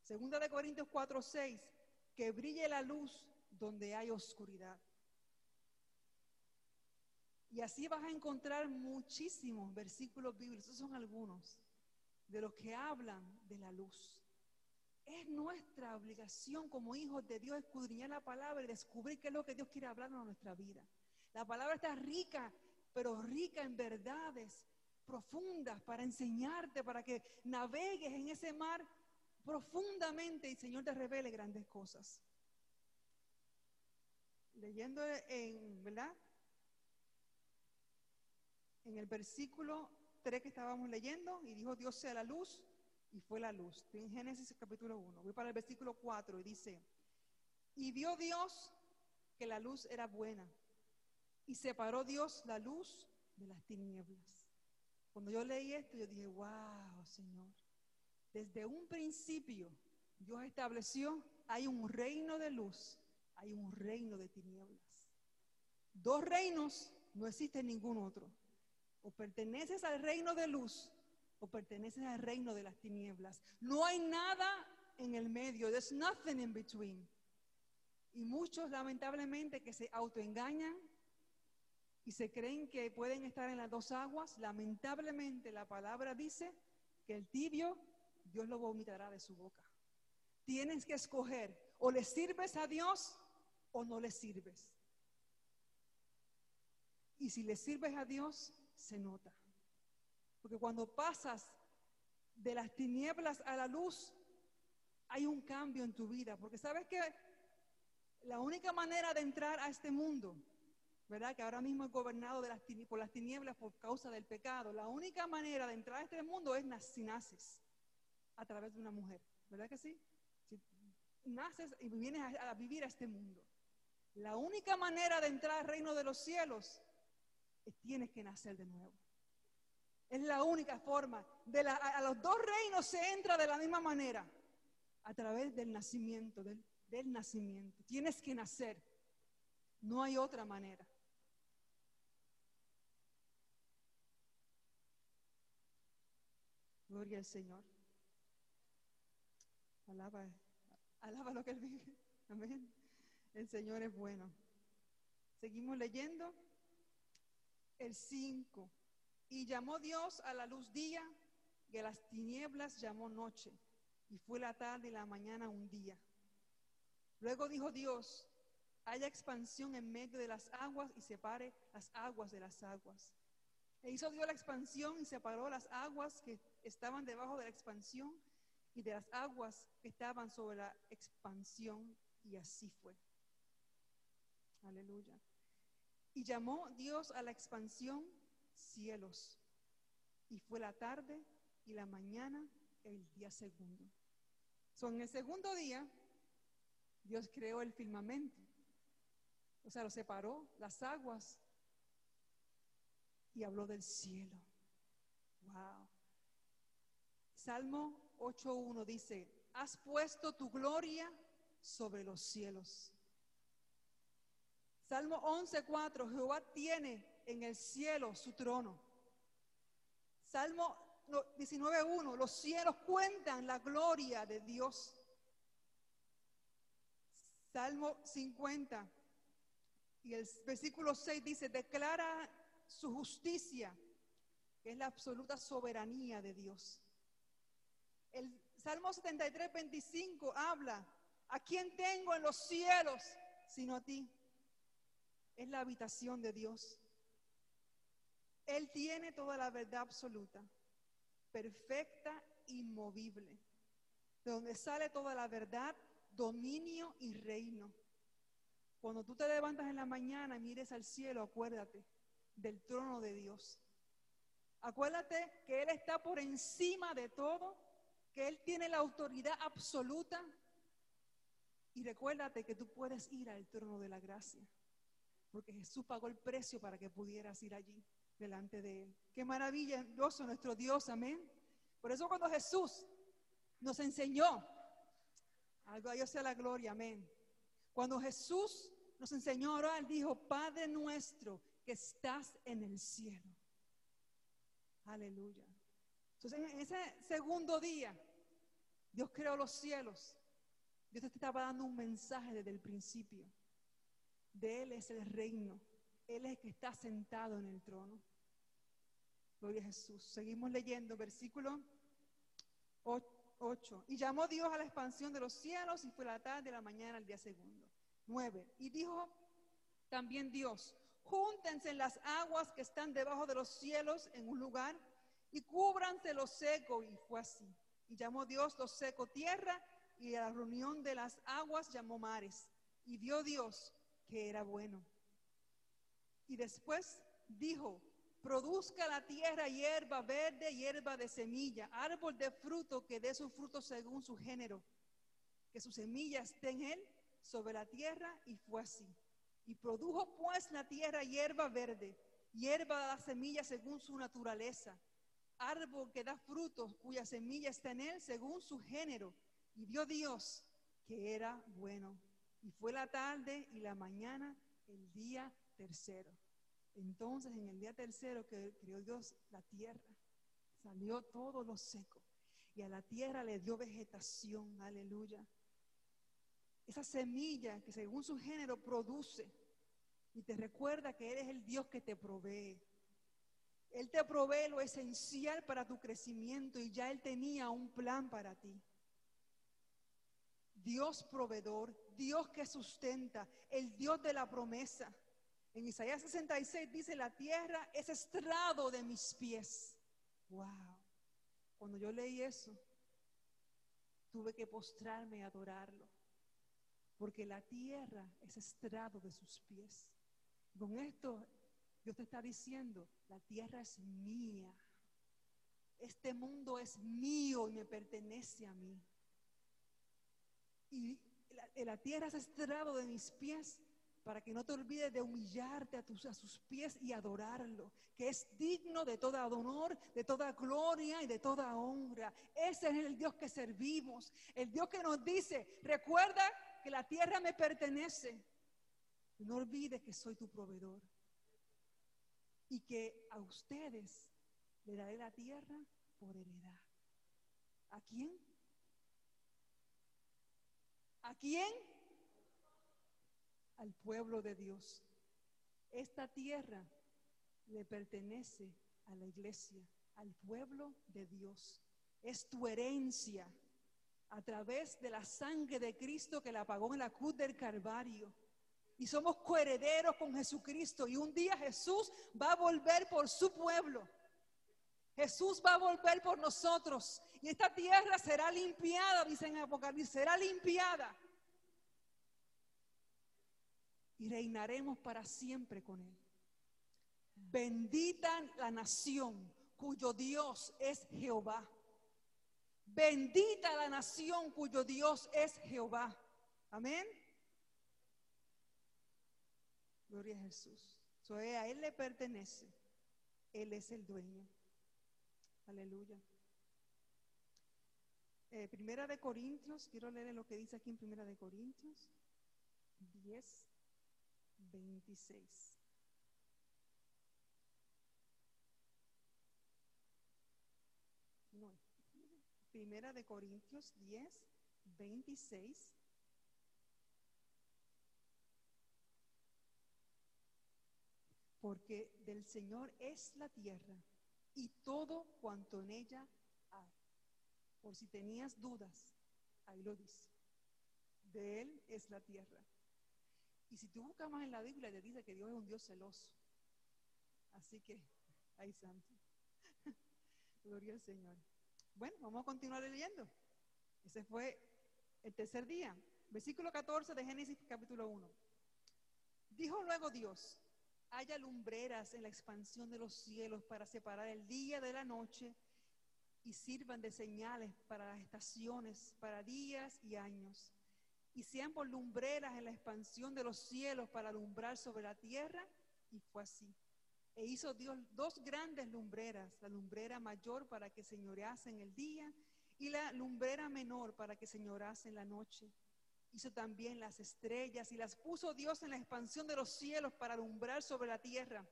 Segunda de Corintios 4, 6, que brille la luz donde hay oscuridad. Y así vas a encontrar muchísimos versículos bíblicos, esos son algunos, de los que hablan de la luz. Es nuestra obligación como hijos de Dios escudriñar la palabra y descubrir qué es lo que Dios quiere hablarnos en nuestra vida. La palabra está rica, pero rica en verdades profundas para enseñarte, para que navegues en ese mar profundamente y el Señor te revele grandes cosas. Leyendo en, ¿verdad? En el versículo 3 que estábamos leyendo, y dijo Dios sea la luz, y fue la luz. Estoy en Génesis capítulo 1. Voy para el versículo 4 y dice, y vio Dios que la luz era buena, y separó Dios la luz de las tinieblas. Cuando yo leí esto, yo dije, wow, Señor, desde un principio Dios estableció, hay un reino de luz, hay un reino de tinieblas. Dos reinos, no existe ningún otro. O perteneces al reino de luz o perteneces al reino de las tinieblas. No hay nada en el medio. There's nothing in between. Y muchos lamentablemente que se autoengañan y se creen que pueden estar en las dos aguas, lamentablemente la palabra dice que el tibio Dios lo vomitará de su boca. Tienes que escoger, o le sirves a Dios o no le sirves. Y si le sirves a Dios, se nota. Porque cuando pasas de las tinieblas a la luz, hay un cambio en tu vida. Porque sabes que la única manera de entrar a este mundo, ¿verdad? Que ahora mismo es gobernado por las tinieblas por causa del pecado. La única manera de entrar a este mundo es si naces a través de una mujer. ¿Verdad que sí? Naces y vienes a, a vivir a este mundo. La única manera de entrar al reino de los cielos es tienes que nacer de nuevo. Es la única forma. De la, a, los dos reinos se entra de la misma manera. A través del nacimiento, del, del nacimiento. Tienes que nacer. No hay otra manera. Gloria al Señor. Alaba, alaba lo que Él vive. Amén. El Señor es bueno. Seguimos leyendo el 5. Y llamó Dios a la luz día y a las tinieblas llamó noche. Y fue la tarde y la mañana un día. Luego dijo Dios, haya expansión en medio de las aguas y separe las aguas de las aguas. E hizo Dios la expansión y separó las aguas que estaban debajo de la expansión y de las aguas que estaban sobre la expansión. Y así fue. Aleluya. Y llamó Dios a la expansión cielos. y fue la tarde y la mañana el día segundo. So, en el segundo día, Dios creó el firmamento. O sea, lo separó, las aguas, y habló del cielo. Wow. Salmo 8.1 dice, has puesto tu gloria sobre los cielos. Salmo 11.4, Jehová tiene en el cielo su trono. Salmo no, 19.1, los cielos cuentan la gloria de Dios. Salmo 50 y el versículo 6 dice, declara su justicia, que es la absoluta soberanía de Dios. El Salmo 73, 25 habla, ¿a quién tengo en los cielos sino a ti? Es la habitación de Dios. Él tiene toda la verdad absoluta, perfecta, inmovible, de donde sale toda la verdad, dominio y reino. Cuando tú te levantas en la mañana y mires al cielo, acuérdate del trono de Dios. Acuérdate que Él está por encima de todo, que Él tiene la autoridad absoluta. Y recuérdate que tú puedes ir al trono de la gracia, porque Jesús pagó el precio para que pudieras ir allí delante de Él. Qué maravilloso nuestro Dios, amén. Por eso cuando Jesús nos enseñó, algo a Dios sea la gloria, amén. Cuando Jesús nos enseñó a orar, dijo, Padre nuestro que estás en el cielo. Aleluya. Entonces, en ese segundo día, Dios creó los cielos. Dios te estaba dando un mensaje desde el principio. De Él es el reino. Él es el que está sentado en el trono. Gloria a Jesús. Seguimos leyendo versículo 8. Y llamó Dios a la expansión de los cielos y fue la tarde de la mañana al día segundo. 9. Y dijo también Dios, júntense las aguas que están debajo de los cielos en un lugar y cúbranse lo seco. Y fue así. Y llamó Dios lo seco tierra y a la reunión de las aguas llamó mares. Y vio Dios que era bueno. Y después dijo, produzca la tierra hierba verde, hierba de semilla, árbol de fruto que dé su fruto según su género, que su semilla esté en él sobre la tierra y fue así. Y produjo pues la tierra hierba verde, hierba da semilla según su naturaleza, árbol que da frutos cuya semilla está en él según su género. Y vio Dios que era bueno. Y fue la tarde y la mañana el día tercero. Entonces en el día tercero que crió Dios la tierra, salió todo lo seco. Y a la tierra le dio vegetación, aleluya esa semilla que según su género produce y te recuerda que eres el Dios que te provee. Él te provee lo esencial para tu crecimiento y ya Él tenía un plan para ti. Dios proveedor, Dios que sustenta, el Dios de la promesa. En Isaías 66 dice, la tierra es estrado de mis pies. Wow. Cuando yo leí eso, tuve que postrarme y adorarlo porque la tierra es estrado de sus pies. Con esto, Dios te está diciendo, la tierra es mía. Este mundo es mío y me pertenece a mí. Y la, la tierra es estrado de mis pies para que no te olvides de humillarte a, tus, sus pies y adorarlo, que es digno de toda honor, de toda gloria y de toda honra. Ese es el Dios que servimos, el Dios que nos dice, recuerda que la tierra me pertenece. No olvides que soy tu proveedor y que a ustedes le daré la tierra por heredad. ¿A quién? ¿A quién? Al pueblo de Dios. Esta tierra le pertenece a la iglesia, al pueblo de Dios. Es tu herencia a través de la sangre de Cristo que la pagó en la cruz del Calvario. Y somos coherederos con Jesucristo. Y un día Jesús va a volver por su pueblo. Jesús va a volver por nosotros. Y esta tierra será limpiada, dice en Apocalipsis, será limpiada. Y reinaremos para siempre con Él. Bendita la nación cuyo Dios es Jehová. Bendita la nación cuyo Dios es Jehová. Amén. Gloria a Jesús. So, eh, a Él le pertenece. Él es el dueño. Aleluya. Eh, primera de Corintios, quiero leer lo que dice aquí en Primera de Corintios 10, 26. No, Primera de Corintios 10, 26. Porque del Señor es la tierra y todo cuanto en ella hay. Por si tenías dudas, ahí lo dice. De Él es la tierra. Y si tú buscas más en la Biblia, te dice que Dios es un Dios celoso. Así que, ahí santo. Gloria al Señor. Bueno, vamos a continuar leyendo. Ese fue el tercer día. Versículo 14 de Génesis capítulo 1. Dijo luego Dios, haya lumbreras en la expansión de los cielos para separar el día de la noche y sirvan de señales para las estaciones, para días y años. Y sean lumbreras en la expansión de los cielos para alumbrar sobre la tierra. Y fue así. E hizo Dios dos grandes lumbreras, la lumbrera mayor para que señorease en el día y la lumbrera menor para que señorase en la noche. Hizo también las estrellas y las puso Dios en la expansión de los cielos para alumbrar sobre la tierra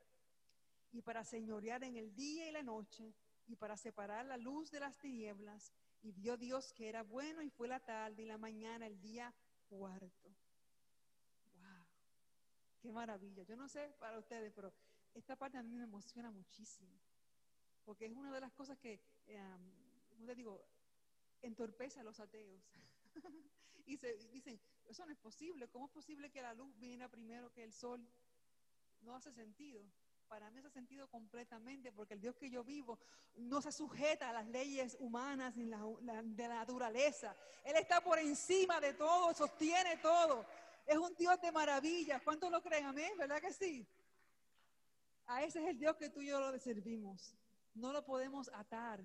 y para señorear en el día y la noche y para separar la luz de las tinieblas. Y vio Dios que era bueno y fue la tarde y la mañana el día cuarto. ¡Wow! ¡Qué maravilla! Yo no sé para ustedes, pero esta parte a mí me emociona muchísimo, porque es una de las cosas que, eh, ¿cómo te digo?, entorpece a los ateos. y se dicen, eso no es posible, ¿cómo es posible que la luz viniera primero que el sol? No hace sentido. Para mí hace sentido completamente, porque el Dios que yo vivo no se sujeta a las leyes humanas ni la, la- de la naturaleza. Él está por encima de todo, sostiene todo. Es un Dios de maravillas. ¿Cuántos lo creen? Amén, ¿verdad que sí? A ese es el Dios que tú y yo lo servimos. No lo podemos atar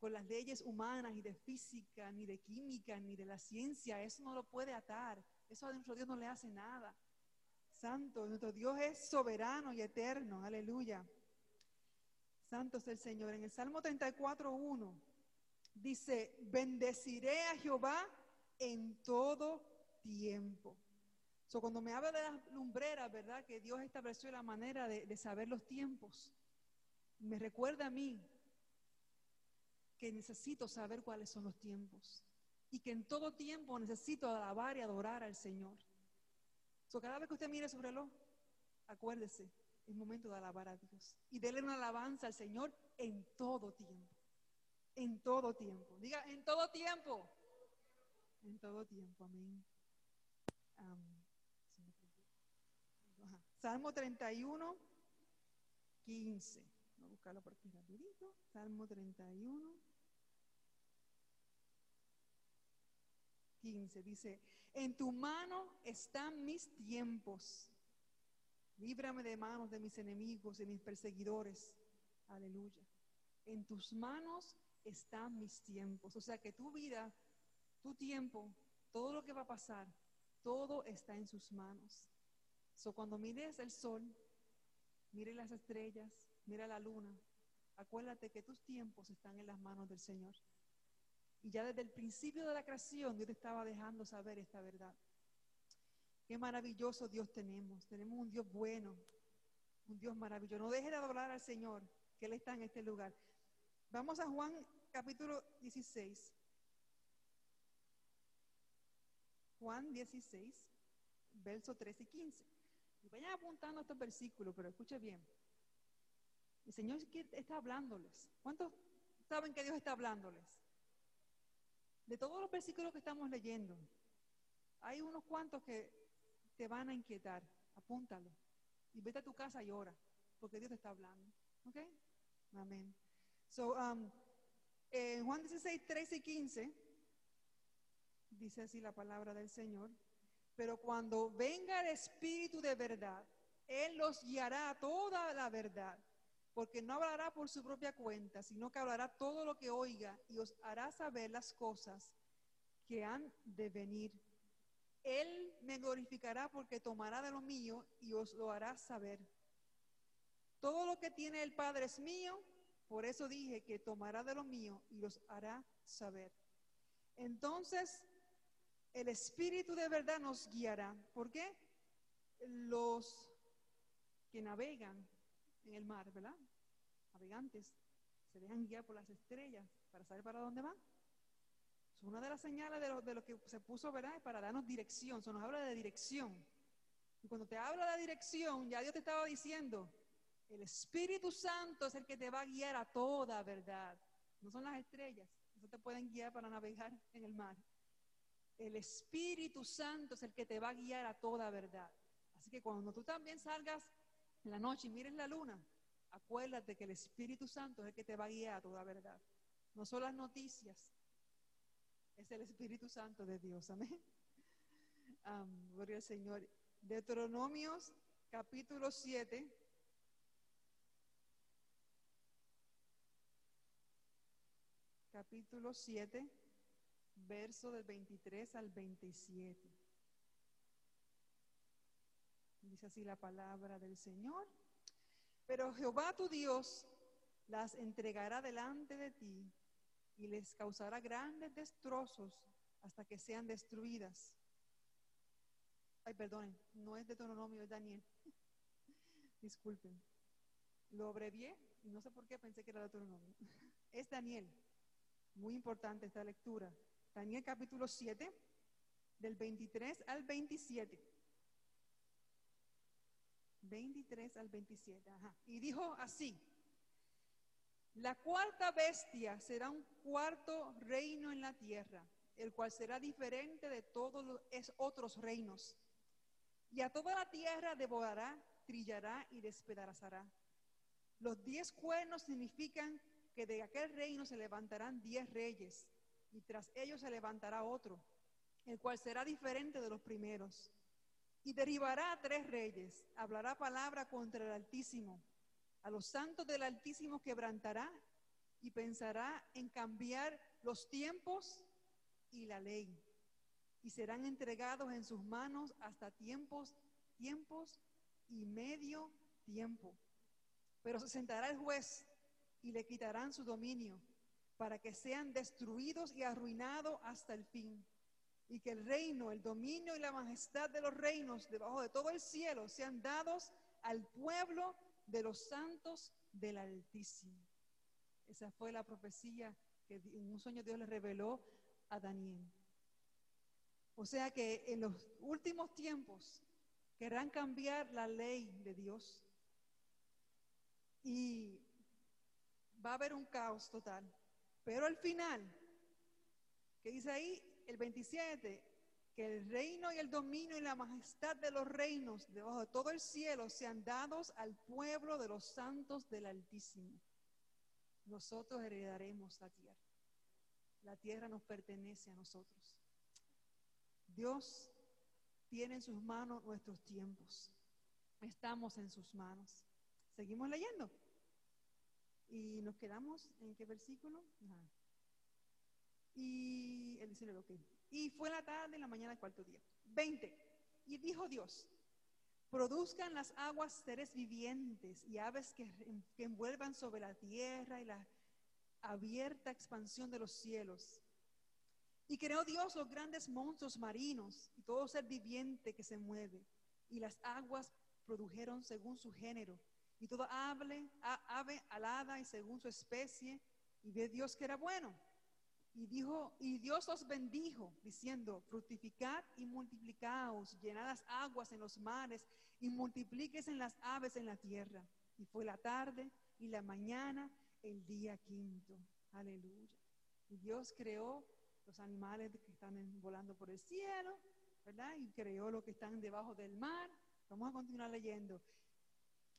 con las leyes humanas y de física, ni de química, ni de la ciencia. Eso no lo puede atar. Eso a nuestro Dios no le hace nada. Santo, nuestro Dios es soberano y eterno. Aleluya. Santo es el Señor. En el Salmo 34.1 dice, bendeciré a Jehová en todo tiempo. So, cuando me habla de las lumbreras, ¿verdad? Que Dios estableció la manera de, de saber los tiempos. Me recuerda a mí que necesito saber cuáles son los tiempos. Y que en todo tiempo necesito alabar y adorar al Señor. So, cada vez que usted mire su reloj, acuérdese, es momento de alabar a Dios. Y déle una alabanza al Señor en todo tiempo. En todo tiempo. Diga, en todo tiempo. En todo tiempo, amén. Ajá. Salmo 31, 15. Voy a buscarlo por aquí rapidito. Salmo 31, 15. Dice, en tu mano están mis tiempos. Líbrame de manos de mis enemigos, de mis perseguidores. Aleluya. En tus manos están mis tiempos. O sea que tu vida, tu tiempo, todo lo que va a pasar, todo está en sus manos. So, cuando mires el sol, mire las estrellas, mira la luna, acuérdate que tus tiempos están en las manos del Señor. Y ya desde el principio de la creación, Dios te estaba dejando saber esta verdad. Qué maravilloso Dios tenemos. Tenemos un Dios bueno, un Dios maravilloso. No deje de adorar al Señor, que Él está en este lugar. Vamos a Juan capítulo 16. Juan 16, versos 13 y 15. Y vayan apuntando estos versículos, pero escuche bien. El Señor está hablándoles. ¿Cuántos saben que Dios está hablándoles? De todos los versículos que estamos leyendo, hay unos cuantos que te van a inquietar. Apúntalo. Y vete a tu casa y ora, porque Dios te está hablando. ¿Ok? Amén. So, um, en Juan 16, 13 y 15, dice así la palabra del Señor. Pero cuando venga el Espíritu de verdad, Él los guiará a toda la verdad, porque no hablará por su propia cuenta, sino que hablará todo lo que oiga y os hará saber las cosas que han de venir. Él me glorificará porque tomará de lo mío y os lo hará saber. Todo lo que tiene el Padre es mío, por eso dije que tomará de lo mío y los hará saber. Entonces, el Espíritu de verdad nos guiará. ¿Por qué? Los que navegan en el mar, ¿verdad? Navegantes, se dejan guiar por las estrellas para saber para dónde van. Es una de las señales de lo, que se puso, ¿verdad? Para darnos dirección. Se nos habla de dirección. Y cuando te habla de dirección, ya Dios te estaba diciendo, el Espíritu Santo es el que te va a guiar a toda verdad. No son las estrellas, no te pueden guiar para navegar en el mar. El Espíritu Santo es el que te va a guiar a toda verdad. Así que cuando tú también salgas en la noche y mires la luna, acuérdate que el Espíritu Santo es el que te va a guiar a toda verdad. No son las noticias, es el Espíritu Santo de Dios. Amén. Am, gloria al Señor. Deuteronomios capítulo 7. Capítulo 7, verso del 23 al 27. Dice así la palabra del Señor. Pero Jehová tu Dios las entregará delante de ti y les causará grandes destrozos hasta que sean destruidas. Ay, perdonen, no es Deuteronomio, es Daniel. Disculpen. Lo abrevié y no sé por qué pensé que era Deuteronomio. Es Daniel. Muy importante esta lectura. Daniel capítulo 7, del 23 al 27. 23 al 27. Ajá. Y dijo así. La cuarta bestia será un cuarto reino en la tierra, el cual será diferente de todos los otros reinos. Y a toda la tierra devorará, trillará y despedazará. Los diez cuernos significan que de aquel reino se levantarán diez reyes, y tras ellos se levantará otro, el cual será diferente de los primeros. Y derribará tres reyes, hablará palabra contra el Altísimo. A los santos del Altísimo quebrantará y pensará en cambiar los tiempos y la ley. Y serán entregados en sus manos hasta tiempos, tiempos y medio tiempo. Pero se sentará el juez y le quitarán su dominio para que sean destruidos y arruinados hasta el fin. Y que el reino, el dominio y la majestad de los reinos debajo de todo el cielo sean dados al pueblo de los santos del Altísimo. Esa fue la profecía que en un sueño Dios le reveló a Daniel. O sea que en los últimos tiempos querrán cambiar la ley de Dios y va a haber un caos total. Pero al final, que dice ahí el 27, que el reino y el dominio y la majestad de los reinos debajo de todo el cielo sean dados al pueblo de los santos del Altísimo. Nosotros heredaremos la tierra. La tierra nos pertenece a nosotros. Dios tiene en sus manos nuestros tiempos. Estamos en sus manos. Seguimos leyendo. Y nos quedamos en qué versículo? Y el 19, ok. Y fue la tarde y la mañana cuarto día. 20. Y dijo Dios, produzcan las aguas seres vivientes y aves que, que envuelvan sobre la tierra y la abierta expansión de los cielos. Y creó Dios los grandes monstruos marinos y todo ser viviente que se mueve. Y las aguas produjeron según su género. Y todo ave, ave alada y según su especie. Y ve Dios que era bueno. Y dijo, y Dios los bendijo, diciendo, fructificad y multiplicaos, llenad las aguas en los mares, y multiplíquese en las aves en la tierra. Y fue la tarde y la mañana, el día quinto. Aleluya. Y Dios creó los animales que están volando por el cielo, ¿verdad? Y creó los que están debajo del mar. Vamos a continuar leyendo.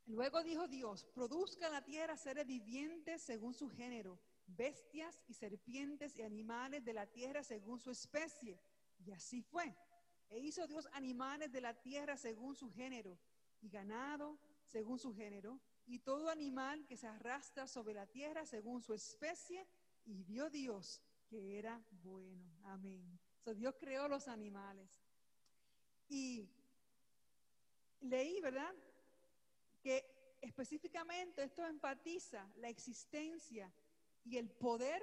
Luego dijo Dios, produzca la tierra seres vivientes según su género, bestias y serpientes y animales de la tierra según su especie. Y así fue. E hizo Dios animales de la tierra según su género, y ganado, según su género, y todo animal que se arrastra sobre la tierra según su especie, y vio Dios que era bueno. Amén. So, Dios creó los animales. Y leí, ¿verdad? Que específicamente esto enfatiza la existencia y el poder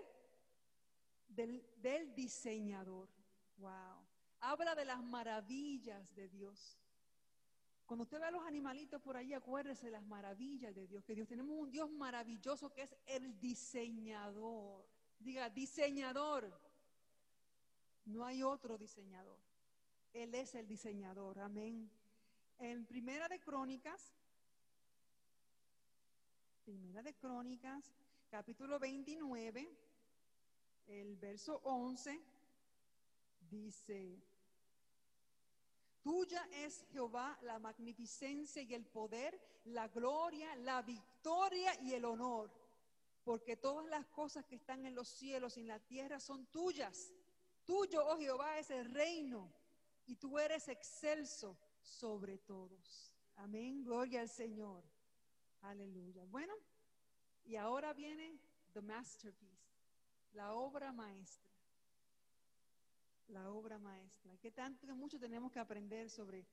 del, del diseñador. Wow. Habla de las maravillas de Dios. Cuando usted ve a los animalitos por ahí, acuérdese de las maravillas de Dios, que Dios tenemos un Dios maravilloso que es el diseñador. Diga, diseñador. No hay otro diseñador. Él es el diseñador. Amén. En Primera de Crónicas, Primera de Crónicas, capítulo 29, el verso 11, dice, Tuya es Jehová la magnificencia y el poder, la gloria, la victoria y el honor, porque todas las cosas que están en los cielos y en la tierra son tuyas. Tuyo, oh Jehová, es el reino y tú eres excelso sobre todos. Amén, gloria al Señor. Aleluya. Bueno, y ahora viene the masterpiece, la obra maestra. La obra maestra. Que tanto que mucho tenemos que aprender sobre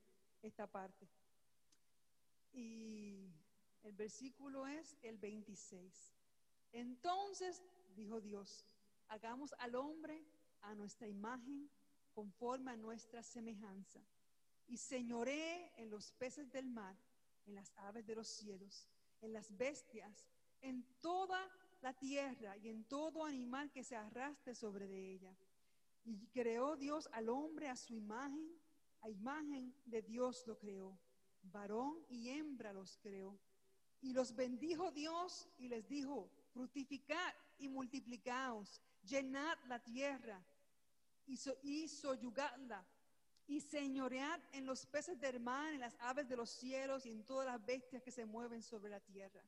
esta parte. Y el versículo es el 26. Entonces dijo Dios, hagamos al hombre a nuestra imagen, conforme a nuestra semejanza, y señoré en los peces del mar, en las aves de los cielos, en las bestias, en toda la tierra y en todo animal que se arrastre sobre de ella. Y creó Dios al hombre a su imagen, a imagen de Dios lo creó, varón y hembra los creó. Y los bendijo Dios y les dijo, fructificad y multiplicaos, llenad la tierra y, so, y soyugadla, y señoread en los peces del mar, en las aves de los cielos y en todas las bestias que se mueven sobre la tierra.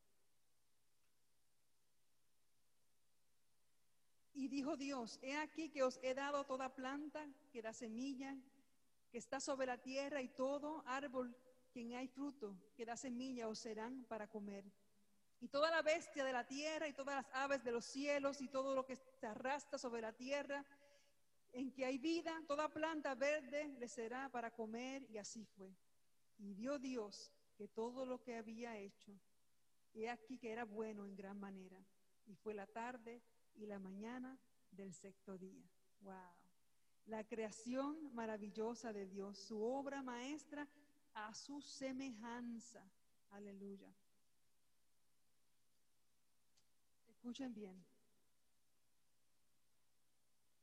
Y dijo Dios, he aquí que os he dado toda planta que da semilla, que está sobre la tierra, y todo árbol que hay fruto, que da semilla, os serán para comer. Y toda la bestia de la tierra, y todas las aves de los cielos, y todo lo que se arrastra sobre la tierra, en que hay vida, toda planta verde le será para comer, y así fue. Y vio Dios que todo lo que había hecho, he aquí que era bueno en gran manera. Y fue la tarde y la mañana del sexto día. Wow. La creación maravillosa de Dios, su obra maestra a su semejanza. Aleluya. Escuchen bien.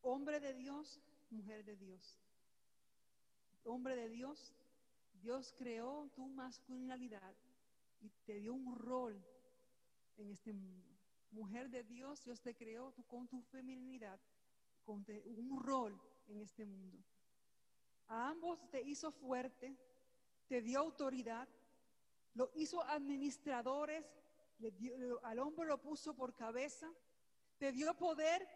Hombre de Dios, mujer de Dios. Hombre de Dios, Dios creó tu masculinidad y te dio un rol en este mundo mujer de Dios, Dios te creó con tu feminidad, con un rol en este mundo. A ambos te hizo fuerte, te dio autoridad, lo hizo administradores, le dio- al hombre lo puso por cabeza, te dio poder,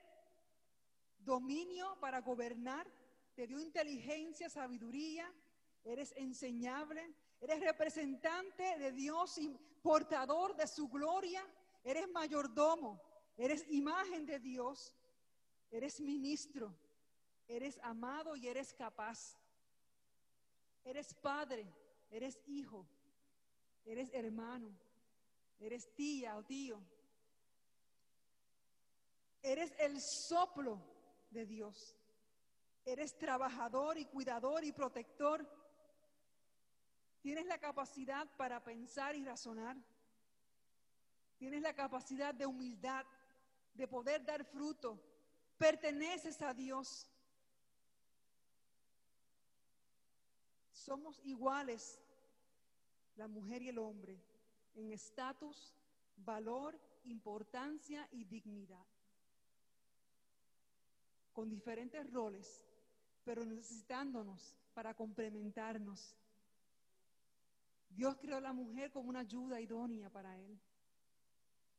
dominio para gobernar, te dio inteligencia, sabiduría, eres enseñable, eres representante de Dios y portador de su gloria, eres mayordomo, eres imagen de Dios, eres ministro, eres amado y eres capaz, eres padre, eres hijo, eres hermano, eres tía o tío, eres el soplo de Dios, eres trabajador y cuidador y protector, tienes la capacidad para pensar y razonar. Tienes la capacidad de humildad, de poder dar fruto. Perteneces a Dios. Somos iguales, la mujer y el hombre, en estatus, valor, importancia y dignidad. Con diferentes roles, pero necesitándonos para complementarnos. Dios creó a la mujer como una ayuda idónea para Él.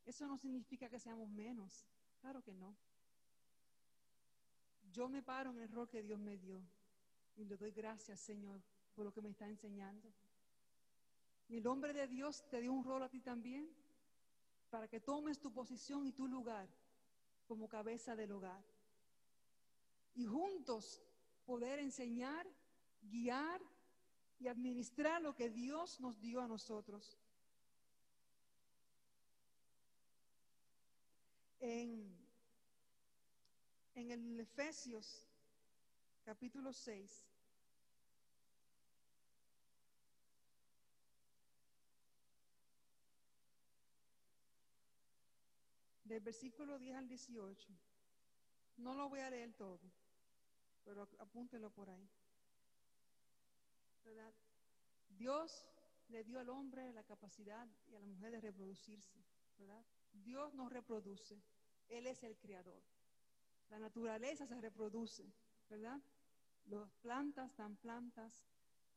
Eso no significa que seamos menos. Claro que no. Yo me paro en el rol que Dios me dio y le doy gracias, Señor, por lo que me está enseñando. Y el hombre de Dios te dio un rol a ti también para que tomes tu posición y tu lugar como cabeza del hogar. Y juntos poder enseñar, guiar y administrar lo que Dios nos dio a nosotros. En, el Efesios capítulo 6, del versículo 10 al 18, no lo voy a leer todo, pero apúntelo por ahí. Dios le dio al hombre la capacidad y a la mujer de reproducirse. Dios nos reproduce, Él es el creador. La naturaleza se reproduce, ¿verdad? Las plantas dan plantas,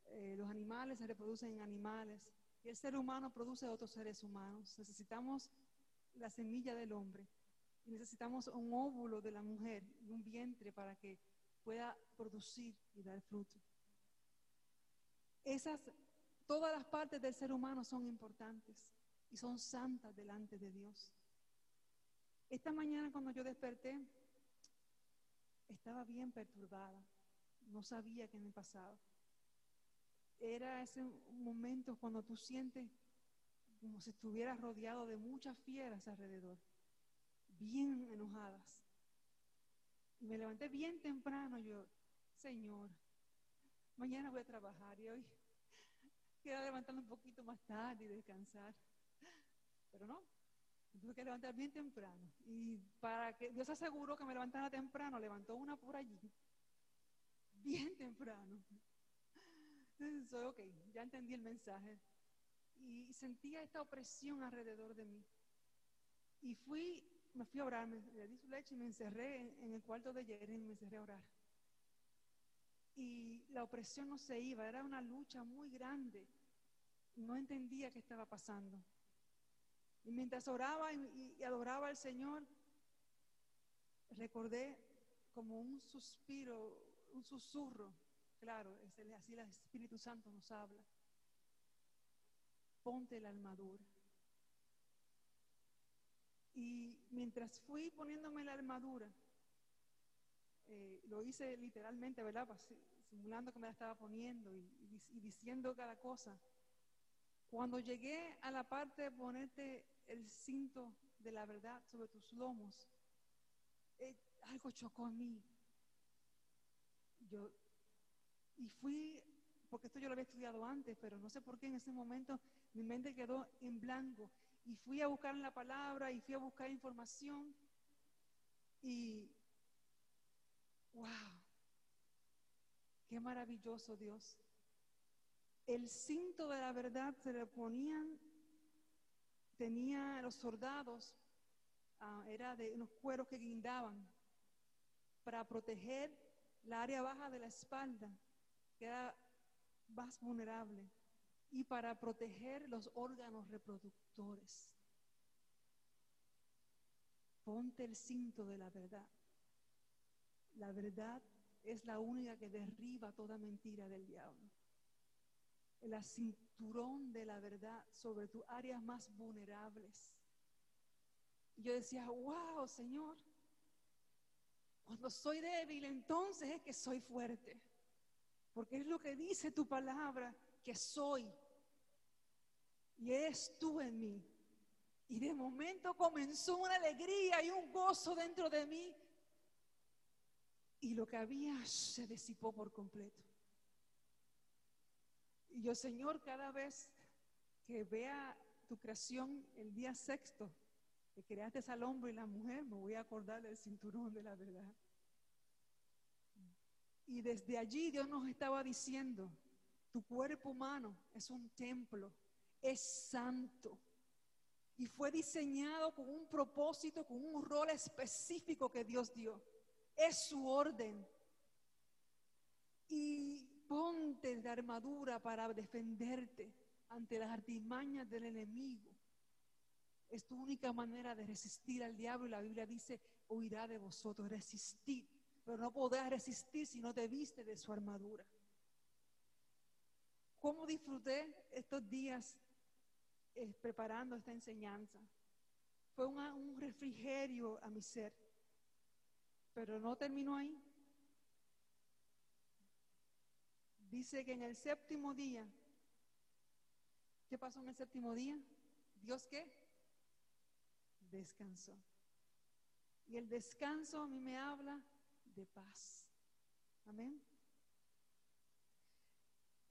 eh, los animales se reproducen en animales, y el ser humano produce otros seres humanos. Necesitamos la semilla del hombre, y necesitamos un óvulo de la mujer, y un vientre para que pueda producir y dar fruto. Esas, todas las partes del ser humano son importantes y son santas delante de Dios. Esta mañana cuando yo desperté, estaba bien perturbada, no sabía qué me pasaba. Era ese momento cuando tú sientes como si estuvieras rodeado de muchas fieras alrededor, bien enojadas. Y me levanté bien temprano, yo, Señor, mañana voy a trabajar y hoy quiero levantarme un poquito más tarde y descansar. Pero no, me tuve que levantar bien temprano. Y para que Dios aseguró que me levantara temprano, levantó una por allí, bien temprano. Entonces, soy ok, ya entendí el mensaje. Y sentía esta opresión alrededor de mí. Y fui, me fui a orar, me, le di su leche y me encerré en, en el cuarto de Jerry y me encerré a orar. Y la opresión no se iba, era una lucha muy grande. No entendía qué estaba pasando. Y mientras oraba y, adoraba al Señor, recordé como un suspiro, un susurro. Claro, así el Espíritu Santo nos habla. Ponte la armadura. Y mientras fui poniéndome la armadura, eh, lo hice literalmente, ¿verdad? Pues, simulando que me la estaba poniendo y diciendo cada cosa. Cuando llegué a la parte de ponerte el cinto de la verdad sobre tus lomos, eh, algo chocó en mí. Yo, y fui, porque esto yo lo había estudiado antes, pero no sé por qué en ese momento mi mente quedó en blanco. Y fui a buscar la palabra y fui a buscar información. Y, wow, qué maravilloso Dios. El cinto de la verdad se le ponían, tenía los soldados, ah, era de unos cueros que guindaban para proteger la área baja de la espalda, que era más vulnerable, y para proteger los órganos reproductores. Ponte el cinto de la verdad. La verdad es la única que derriba toda mentira del diablo. El cinturón de la verdad sobre tus áreas más vulnerables. Y yo decía, wow, Señor, cuando soy débil, entonces es que soy fuerte. Porque es lo que dice tu palabra, que soy. Y eres tú en mí. Y de momento comenzó una alegría y un gozo dentro de mí. Y lo que había se disipó por completo. Y yo, Señor, cada vez que vea tu creación el día sexto, que creaste al hombre y la mujer, me voy a acordar del cinturón de la verdad. Y desde allí Dios nos estaba diciendo, tu cuerpo humano es un templo, es santo. Y fue diseñado con un propósito, con un rol específico que Dios dio. Es su orden. Y ponte la armadura para defenderte ante las artimañas del enemigo. Es tu única manera de resistir al diablo y la Biblia dice, huirá de vosotros, resistir. Pero no podrás resistir si no te viste de su armadura. cómo disfruté estos días eh, preparando esta enseñanza. Fue un refrigerio a mi ser. Pero no terminó ahí. Dice que en el séptimo día, ¿qué pasó en el séptimo día? Dios qué? Descansó. Y el descanso a mí me habla de paz. Amén.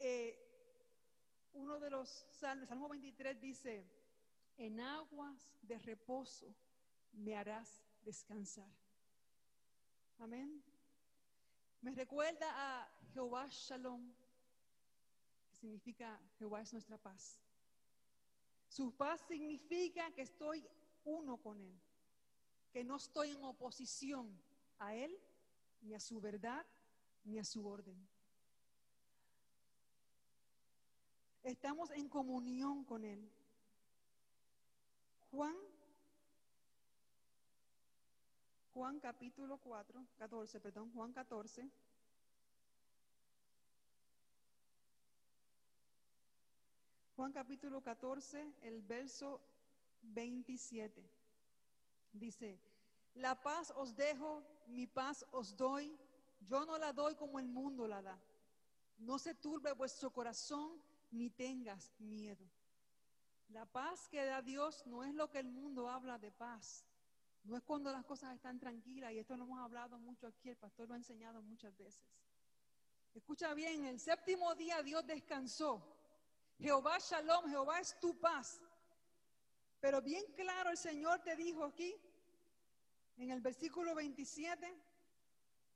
Eh, uno de los salmos, Salmo 23 dice, en aguas de reposo me harás descansar. Amén. Me recuerda a Jehová Shalom, que significa Jehová es nuestra paz. Su paz significa que estoy uno con Él, que no estoy en oposición a Él, ni a su verdad, ni a su orden. Estamos en comunión con Él. Juan, Juan capítulo 4, 14, perdón, Juan 14. Juan capítulo 14, el verso 27. Dice, la paz os dejo, mi paz os doy, yo no la doy como el mundo la da. No se turbe vuestro corazón ni tengas miedo. La paz que da Dios no es lo que el mundo habla de paz. No es cuando las cosas están tranquilas, y esto lo hemos hablado mucho aquí, el pastor lo ha enseñado muchas veces. Escucha bien, el séptimo día Dios descansó. Jehová Shalom, Jehová es tu paz. Pero bien claro el Señor te dijo aquí, en el versículo 27,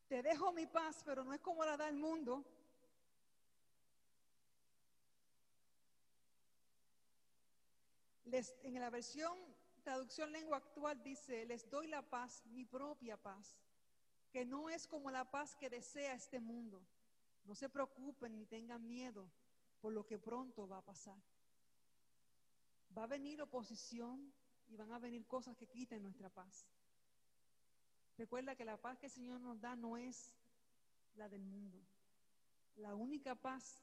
te dejo mi paz, pero no es como la da el mundo. Les- en la versión traducción lengua actual dice, les doy la paz, mi propia paz, que no es como la paz que desea este mundo. No se preocupen ni tengan miedo por lo que pronto va a pasar. Va a venir oposición y van a venir cosas que quiten nuestra paz. Recuerda que la paz que el Señor nos da no es la del mundo. La única paz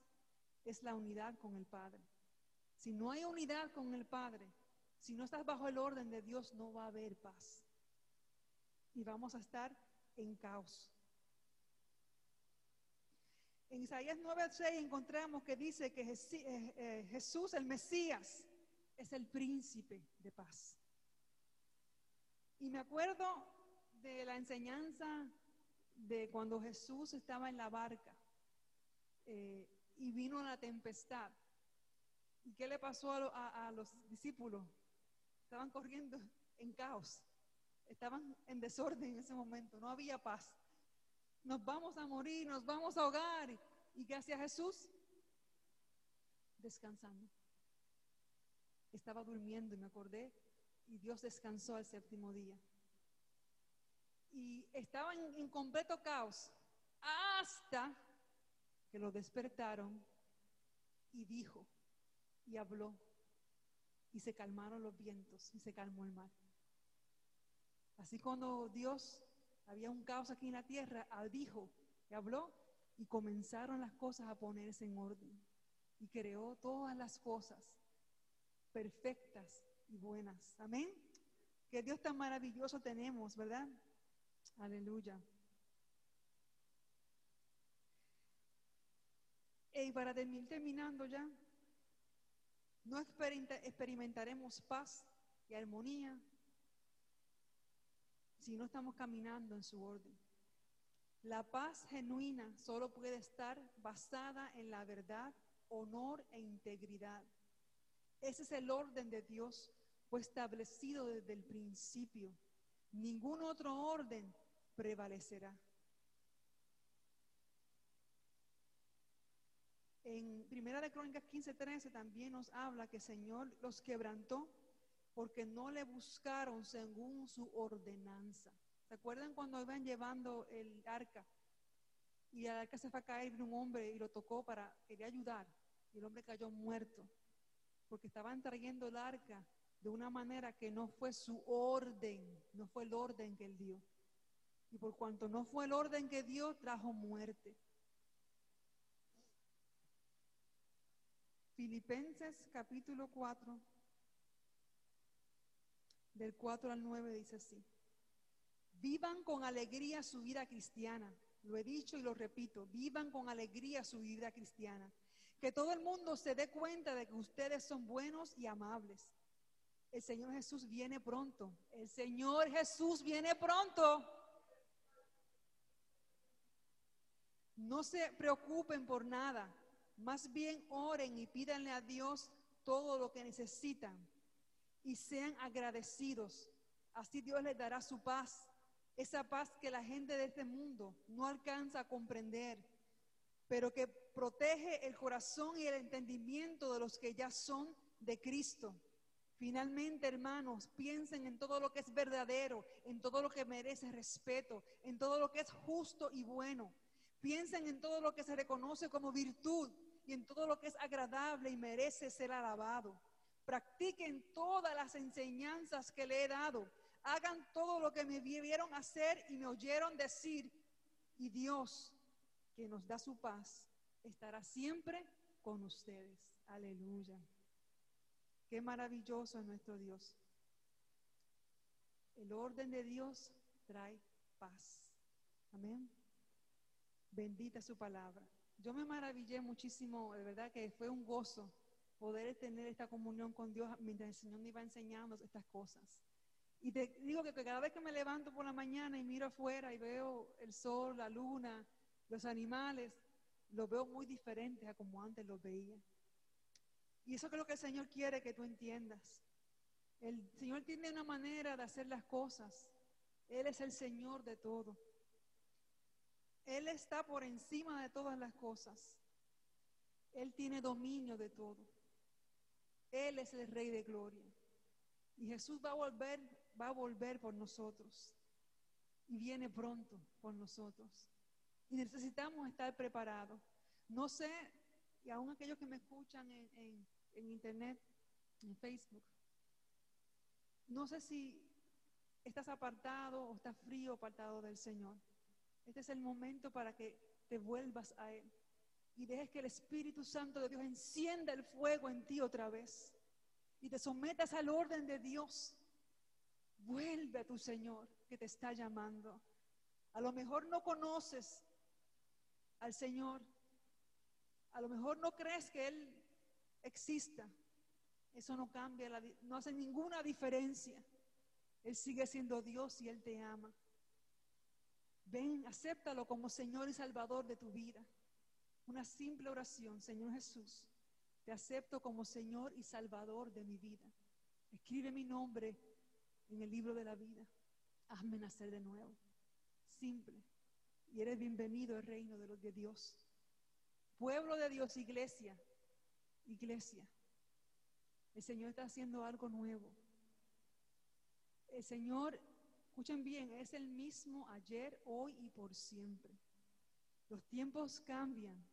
es la unidad con el Padre. Si no hay unidad con el Padre, si no estás bajo el orden de Dios, no va a haber paz. Y vamos a estar en caos. En Isaías 9:6 encontramos que dice que eh, eh, Jesús, el Mesías, es el príncipe de paz. Y me acuerdo de la enseñanza de cuando Jesús estaba en la barca eh, y vino la tempestad. ¿Y qué le pasó a los discípulos? Estaban corriendo en caos, estaban en desorden en ese momento, no había paz. Nos vamos a morir, nos vamos a ahogar. ¿Y qué hacía Jesús? Descansando. Estaba durmiendo y me acordé y Dios descansó al séptimo día. Y estaba en, en completo caos hasta que lo despertaron y dijo y habló y se calmaron los vientos y se calmó el mar. Así cuando Dios había un caos aquí en la tierra, ah, dijo y habló y comenzaron las cosas a ponerse en orden y creó todas las cosas perfectas y buenas. Amén. Que Dios tan maravilloso tenemos, ¿verdad? Aleluya. Y para terminar terminando ya, no experimenta- experimentaremos paz y armonía si no estamos caminando en su orden. La paz genuina solo puede estar basada en la verdad, honor e integridad. Ese es el orden de Dios, fue establecido desde el principio. Ningún otro orden prevalecerá. En Primera de Crónicas 15:13 también nos habla que el Señor los quebrantó porque no le buscaron según su ordenanza. ¿Se acuerdan cuando iban llevando el arca? Y el arca se fue a caer, un hombre y lo tocó para, quería ayudar. Y el hombre cayó muerto. Porque estaban trayendo el arca de una manera que no fue su orden, no fue el orden que él dio. Y por cuanto no fue el orden que dio, trajo muerte. Filipenses capítulo 4, del 4 al 9 dice así. Vivan con alegría su vida cristiana. Lo he dicho y lo repito. Vivan con alegría su vida cristiana. Que todo el mundo se dé cuenta de que ustedes son buenos y amables. El Señor Jesús viene pronto. El Señor Jesús viene pronto. No se preocupen por nada. Más bien oren y pídanle a Dios todo lo que necesitan. Y sean agradecidos. Así Dios les dará su paz. Esa paz que la gente de este mundo no alcanza a comprender. Pero que protege el corazón y el entendimiento de los que ya son de Cristo. Finalmente, hermanos, piensen en todo lo que es verdadero, en todo lo que merece respeto, en todo lo que es justo y bueno. Piensen en todo lo que se reconoce como virtud y en todo lo que es agradable y merece ser alabado. Practiquen todas las enseñanzas que le he dado. Hagan todo lo que me vieron hacer y me oyeron decir. Y Dios, que nos da su paz, estará siempre con ustedes. Aleluya. Qué maravilloso es nuestro Dios. El orden de Dios trae paz. Amén. Bendita su palabra. Yo me maravillé muchísimo, de verdad que fue un gozo poder tener esta comunión con Dios mientras el Señor me iba enseñando estas cosas. Y te digo que cada vez que me levanto por la mañana y miro afuera y veo el sol, la luna, los animales, los veo muy diferentes a como antes los veía. Y eso es lo que el Señor quiere que tú entiendas. El Señor tiene una manera de hacer las cosas. Él es el Señor de todo. Él está por encima de todas las cosas. Él tiene dominio de todo. Él es el Rey de Gloria. Y Jesús va a volver, va a volver por nosotros. Y viene pronto por nosotros. Y necesitamos estar preparados. No sé, y aún aquellos que me escuchan en, en- en internet, en Facebook, no sé si estás apartado o estás frío apartado del Señor. Este es el momento para que te vuelvas a Él y dejes que el Espíritu Santo de Dios encienda el fuego en ti otra vez y te sometas al orden de Dios. Vuelve a tu Señor que te está llamando. A lo mejor no conoces al Señor. A lo mejor no crees que Él exista. Eso no cambia, la no hace ninguna diferencia. Él sigue siendo Dios y Él te ama. Ven, acéptalo como Señor y Salvador de tu vida. Una simple oración, Señor Jesús, te acepto como Señor y Salvador de mi vida. Escribe mi nombre en el libro de la vida. Hazme nacer de nuevo. Simple. Y eres bienvenido al reino de los de Dios. Pueblo de Dios, iglesia. Iglesia. El Señor está haciendo algo nuevo. El Señor, escuchen bien, es el mismo ayer, hoy y por siempre. Los tiempos cambian.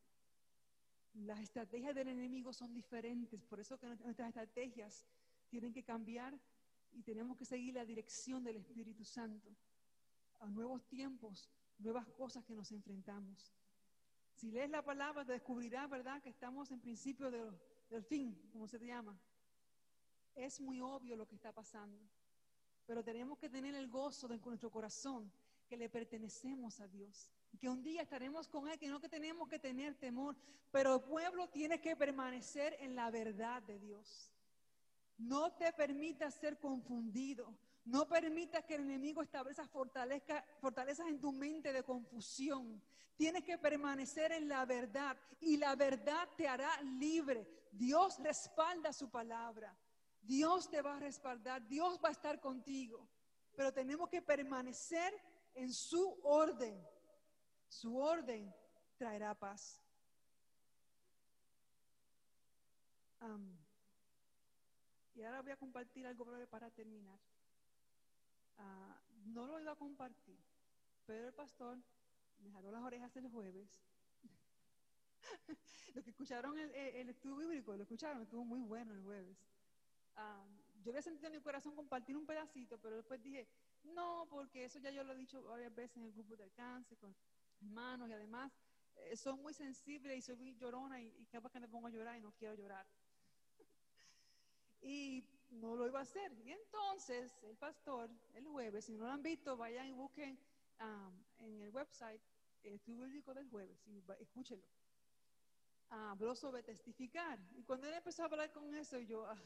Las estrategias del enemigo son diferentes. Por eso que nuestras estrategias tienen que cambiar y tenemos que seguir la dirección del Espíritu Santo. A nuevos tiempos, nuevas cosas que nos enfrentamos. Si lees la palabra, te descubrirás, ¿verdad?, que estamos en principio de- del fin, como se llama. Es muy obvio lo que está pasando, pero tenemos que tener el gozo de nuestro corazón que le pertenecemos a Dios, que un día estaremos con Él, que no que tenemos que tener temor, pero el pueblo tiene que permanecer en la verdad de Dios. No te permitas ser confundido. No permitas que el enemigo establezca fortalezca- fortalezas en tu mente de confusión. Tienes que permanecer en la verdad y la verdad te hará libre. Dios respalda su palabra. Dios te va a respaldar. Dios va a estar contigo. Pero tenemos que permanecer en su orden. Su orden traerá paz. Y ahora voy a compartir algo breve para terminar. Ah, no lo iba a compartir, pero el pastor me jaló las orejas el jueves. Los que escucharon el, estudio bíblico, lo escucharon, estuvo muy bueno el jueves. Yo había sentido en mi corazón compartir un pedacito, pero después dije, no, porque eso ya yo lo he dicho varias veces en el grupo de alcance, hermanos, y además eh, soy muy sensible y soy muy llorona y, y capaz que me pongo a llorar y no quiero llorar. y no lo iba a hacer. Y entonces el pastor, el jueves, si no lo han visto, vayan y busquen um, en el website el estudio del jueves y escúchenlo. Habló sobre testificar. Y cuando él empezó a hablar con eso, yo, ay.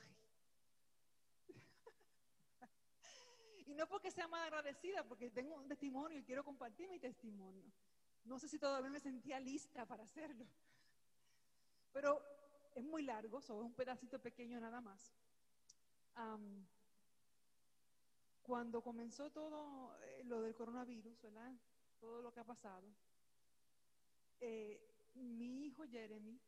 y no porque sea mal agradecida, porque tengo un testimonio y quiero compartir mi testimonio. No sé si todavía me sentía lista para hacerlo. Pero es muy largo, solo un pedacito pequeño nada más. Am, cuando comenzó todo eh, lo del coronavirus, ¿verdad? Todo lo que ha pasado, eh, mi hijo Jeremy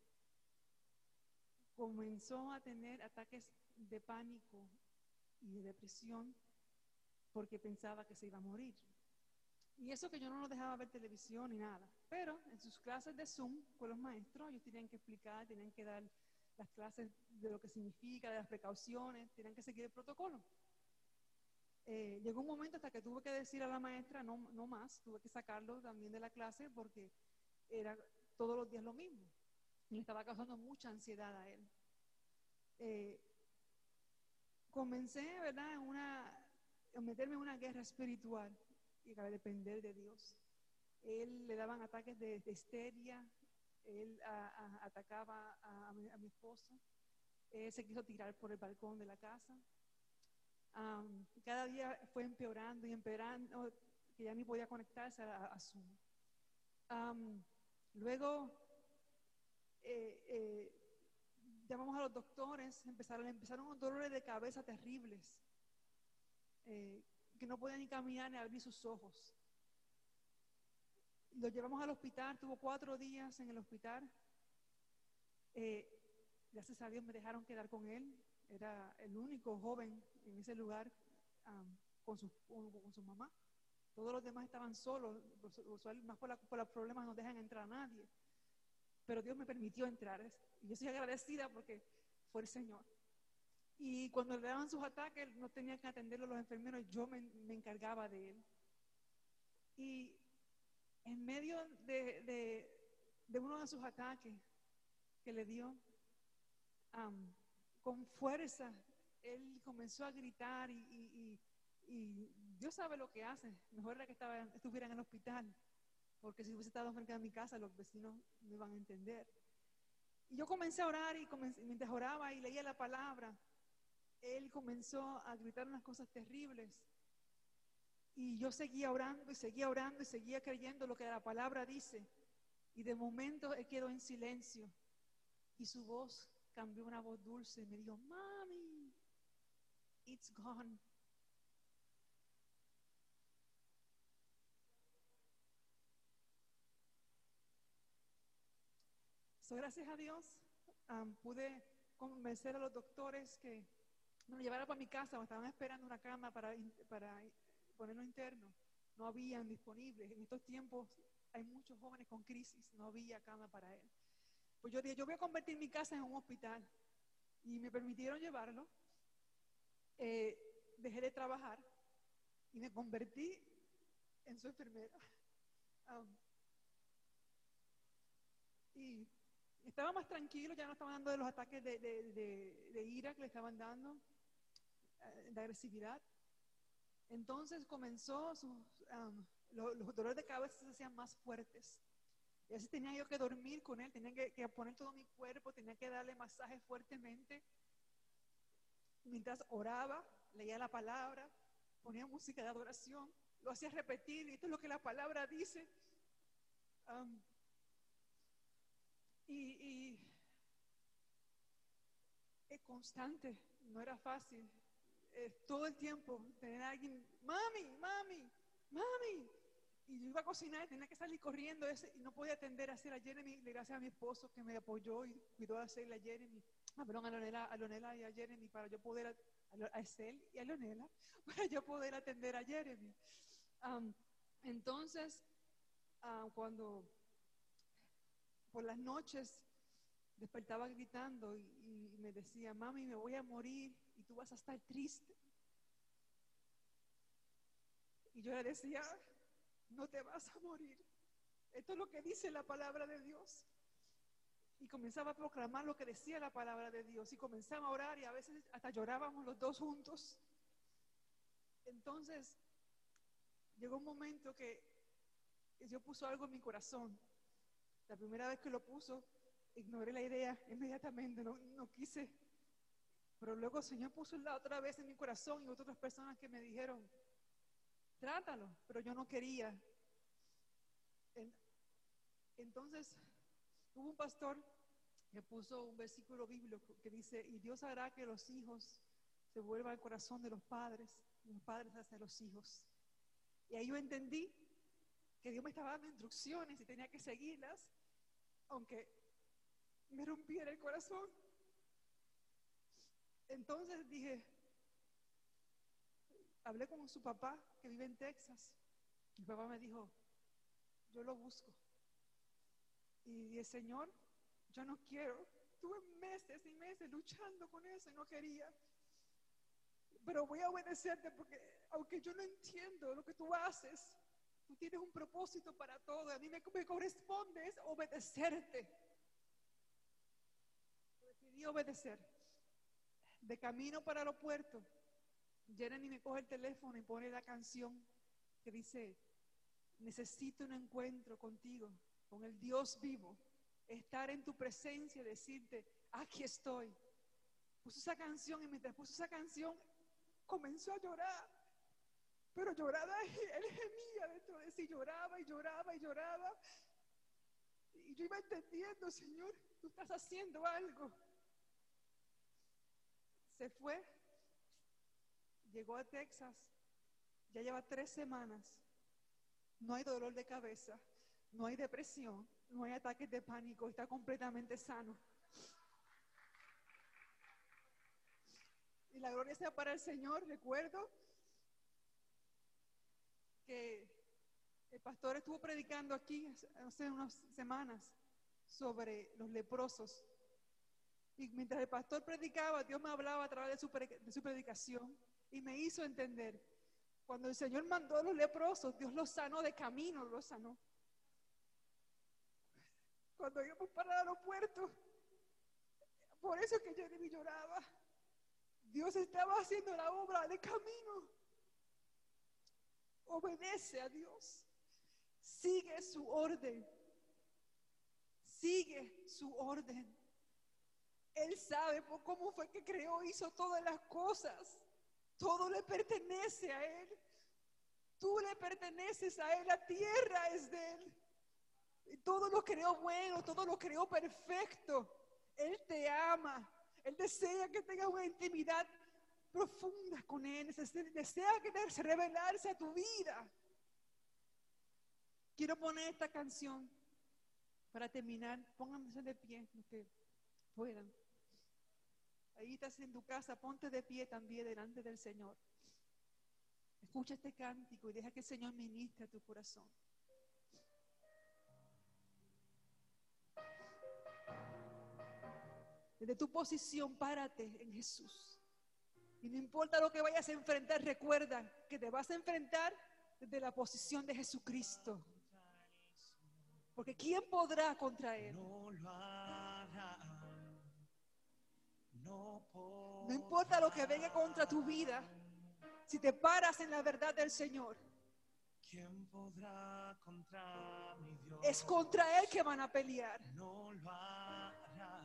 comenzó a tener ataques de pánico y de depresión porque pensaba que se iba a morir. Y eso que yo no lo dejaba ver televisión ni nada. Pero en sus clases de Zoom con los maestros, ellos tenían que explicar, tenían que dar las clases de lo que significa, de las precauciones, tenían que seguir el protocolo. Eh, llegó un momento hasta que tuve que decir a la maestra, no, no más, tuve que sacarlo también de la clase porque era todos los días lo mismo. Y le estaba causando mucha ansiedad a él. Eh, comencé, ¿verdad?, una, a meterme en una guerra espiritual y a depender de Dios. Él le daban ataques de, de histeria, él atacaba a, mi, a esposo, él se quiso tirar por el balcón de la casa. Cada día fue empeorando y empeorando, que ya ni podía conectarse a, Zoom. Luego eh, eh, llamamos a los doctores, empezaron, empezaron unos dolores de cabeza terribles, eh, que no podía ni caminar ni abrir sus ojos. Lo llevamos al hospital, tuvo cuatro días en el hospital. Eh, gracias a Dios me dejaron quedar con él. Era el único joven en ese lugar con, su, mamá. Todos los demás estaban solos, más por, por los problemas no dejan entrar a nadie. Pero Dios me permitió entrar y yo soy agradecida porque fue el Señor. Y cuando le daban sus ataques, no tenían que atenderlo los enfermeros, yo me, me encargaba de él. Y en medio de, de- de uno de sus ataques que le dio, con fuerza, él comenzó a gritar y, Dios sabe lo que hace. Mejor era que estaba, estuviera en el hospital, porque si hubiese estado frente a mi casa, los vecinos no iban a entender. Y yo comencé a orar y comencé- mientras oraba y leía la palabra, él comenzó a gritar unas cosas terribles. Y yo seguía orando y seguía orando y seguía creyendo lo que la palabra dice. Y de momento él quedó en silencio. Y su voz cambió una voz dulce y me dijo, Mami, it's gone. So, gracias a Dios am, pude convencer a los doctores que lo llevara para mi casa. Me estaban esperando una cama para, para ponerlo interno. No habían disponibles. En estos tiempos hay muchos jóvenes con crisis. No había cama para él. Pues yo dije, yo voy a convertir mi casa en un hospital. Y me permitieron llevarlo. Eh, dejé de trabajar y me convertí en su enfermera. Y estaba más tranquilo, ya no estaba dando de los ataques de, de- de- de ira que le estaban dando, eh, de agresividad. Entonces comenzó, sus, am, lo- los dolores de cabeza se hacían más fuertes. Y así tenía yo que dormir con él, tenía que, que poner todo mi cuerpo, tenía que darle masaje fuertemente. Mientras oraba, leía la palabra, ponía música de adoración, lo hacía repetir, y esto es lo que la palabra dice. Am, y, y es constante, no era fácil. Todo el tiempo tener a alguien, mami, mami, mami. Y yo iba a cocinar, tenía que salir corriendo ese, y no podía atender a hacer a Jeremy. Le gracias a mi esposo que me apoyó y cuidó de hacerle a Jeremy, ah, perdón, a Leonela, a Leonela y a Jeremy para yo poder, a, a a y a Leonela, para yo poder atender a Jeremy. Am, entonces, ah, cuando por las noches despertaba gritando y, me decía, mami, me voy a morir y tú vas a estar triste. Y yo le decía, no te vas a morir. esto es lo que dice la palabra de Dios. Y comenzaba a proclamar lo que decía la palabra de Dios. Y comenzaba a orar y a veces hasta llorábamos los dos juntos. Entonces, llegó un momento que Dios puso algo en mi corazón. La primera vez que lo puso, ignoré la idea inmediatamente, no, no quise. Pero luego el Señor puso la otra vez en mi corazón y otras personas que me dijeron, trátalo, pero yo no quería. En- Entonces, hubo un pastor que puso un versículo bíblico que dice, y Dios hará que los hijos se vuelvan al corazón de los padres, y los padres hacia los hijos. Y ahí yo entendí que Dios me estaba dando instrucciones y tenía que seguirlas, aunque me rompiera el corazón. Entonces dije, hablé con su papá que vive en Texas. Mi papá me dijo, yo lo busco. Y dije, Señor, yo no quiero. Tuve meses y meses luchando con eso y no quería. Pero voy a obedecerte porque aunque yo no entiendo lo que tú haces, tú tienes un propósito para todo. A mí me, corresponde es obedecerte. Decidí obedecer. De camino para el aeropuerto, Jeremy me coge el teléfono y pone la canción que dice, necesito un encuentro contigo, con el Dios vivo, estar en tu presencia y decirte, aquí estoy. Puso esa canción y mientras puso esa canción, comenzó a llorar. Pero lloraba, él gemía dentro de sí, lloraba y lloraba y lloraba. Y yo iba entendiendo, Señor, tú estás haciendo algo. Se fue, llegó a Texas, ya lleva tres semanas. No hay dolor de cabeza, no hay depresión, no hay ataques de pánico, está completamente sano. Y la gloria sea para el Señor. Recuerdo que el pastor estuvo predicando aquí hace unas semanas sobre los leprosos. Y mientras el pastor predicaba, Dios me hablaba a través de su, de su predicación y me hizo entender. Cuando el Señor mandó a los leprosos, Dios los sanó de camino, los sanó. Cuando íbamos para el aeropuerto, por eso es que Jeremy lloraba. Dios estaba haciendo la obra de camino. Obedece a Dios. Sigue su orden. Sigue su orden. Él sabe por cómo fue que creó, hizo todas las cosas. Todo le pertenece a Él. Tú le perteneces a Él. La tierra es de Él. Todo lo creó bueno, todo lo creó perfecto. Él te ama. Él desea que tengas una intimidad profunda con Él. Desea que te revelarse a tu vida. Quiero poner esta canción para terminar. Pónganse de pie, los que puedan. Ahí estás en tu casa, ponte de pie también delante del Señor. Escucha este cántico y deja que el Señor ministre a tu corazón. Desde tu posición, párate en Jesús. Y no importa lo que vayas a enfrentar, recuerda que te vas a enfrentar desde la posición de Jesucristo. Porque ¿quién podrá contra Él? No lo hará. No podrá. No importa lo que venga contra tu vida, si te paras en la verdad del Señor, ¿Quién podrá contra mi Dios? es contra Él que van a pelear. No lo hará.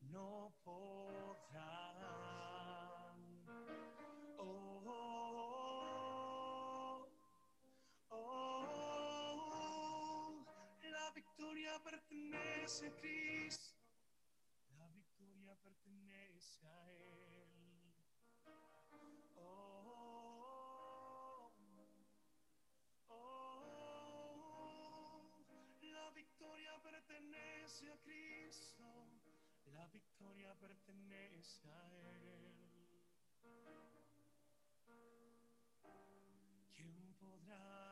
No podrá. Victoria pertenece a Cristo. La victoria pertenece a Él. Oh, oh, la victoria pertenece a Cristo. La victoria pertenece a Él. ¿Quién podrá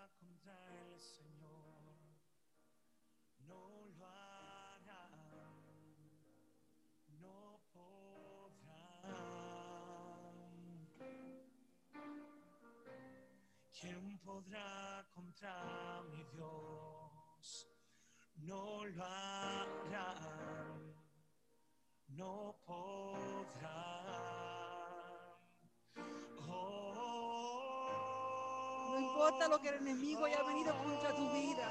¿Quién podrá contra mi Dios? No lo harán, no podrán. Oh, No importa lo que el enemigo haya venido contra tu vida.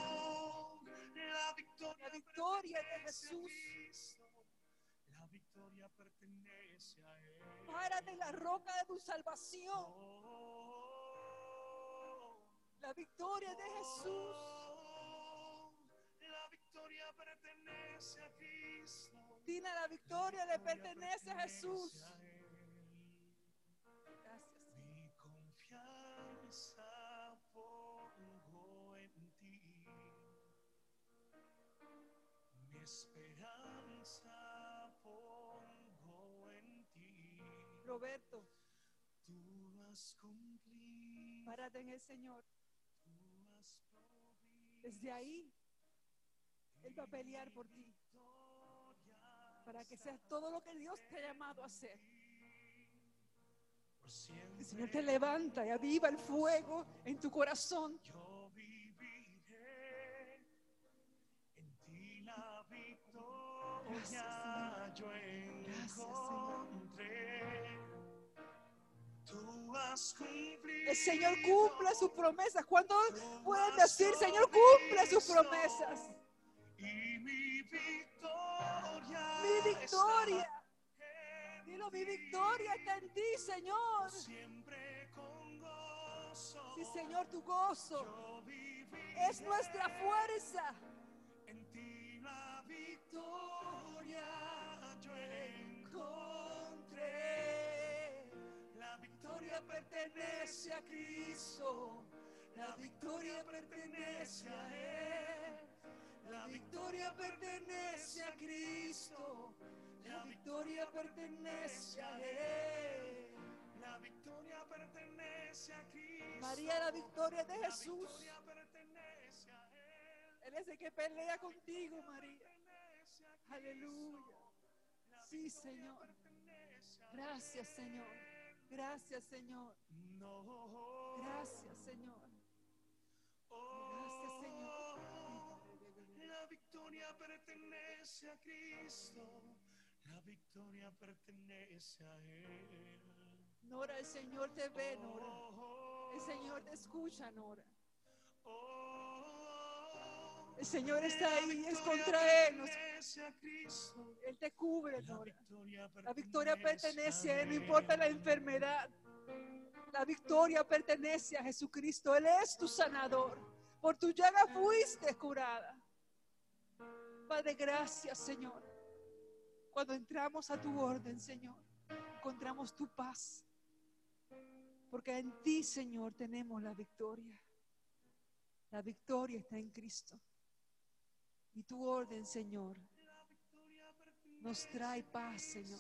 La victoria, La victoria de Jesús. La victoria pertenece a Él. Párate en la roca de tu salvación. La victoria de Jesús. La victoria pertenece a Cristo. Dile, la victoria le pertenece a Jesús. Gracias. Mi confianza pongo en ti. Mi esperanza pongo en ti. Roberto, Tú has cumplido. párate en el Señor. Desde ahí, Él va a pelear por ti. Para que seas todo lo que Dios te ha llamado a ser. El Señor te levanta y aviva el fuego en tu corazón. Yo viviré El Señor cumple sus promesas. ¿Cuántos pueden decir, Señor, cumple sus promesas? Y mi victoria. Dilo, mi victoria está en ti, Señor. Sí, Señor, tu gozo es nuestra fuerza. En ti la victoria yo encontré. La victoria pertenece a Cristo. La victoria pertenece a Él. La victoria pertenece a Cristo. La victoria pertenece a Él. La victoria pertenece a Cristo. María, la victoria de La Jesús. victoria pertenece a Él. Él es el que pelea contigo, María. Aleluya. La Sí, Señor. Gracias, Señor. Gracias, Señor. No. Gracias, Señor. Gracias, Señor. La victoria pertenece a Cristo. La victoria pertenece a Él. Nora, el Señor te ve, Nora. El Señor te escucha, Nora. El Señor está ahí, es contra Él. Él te cubre, victoria La victoria pertenece a Él, no importa la enfermedad. La victoria pertenece a Jesucristo. Él es tu sanador. Por tu llaga fuiste curada. Padre, gracias, Señor. Cuando entramos a tu orden, Señor, encontramos tu paz. Porque en ti, Señor, tenemos la victoria. La victoria está en Cristo. Y tu orden, Señor, nos trae paz, Señor.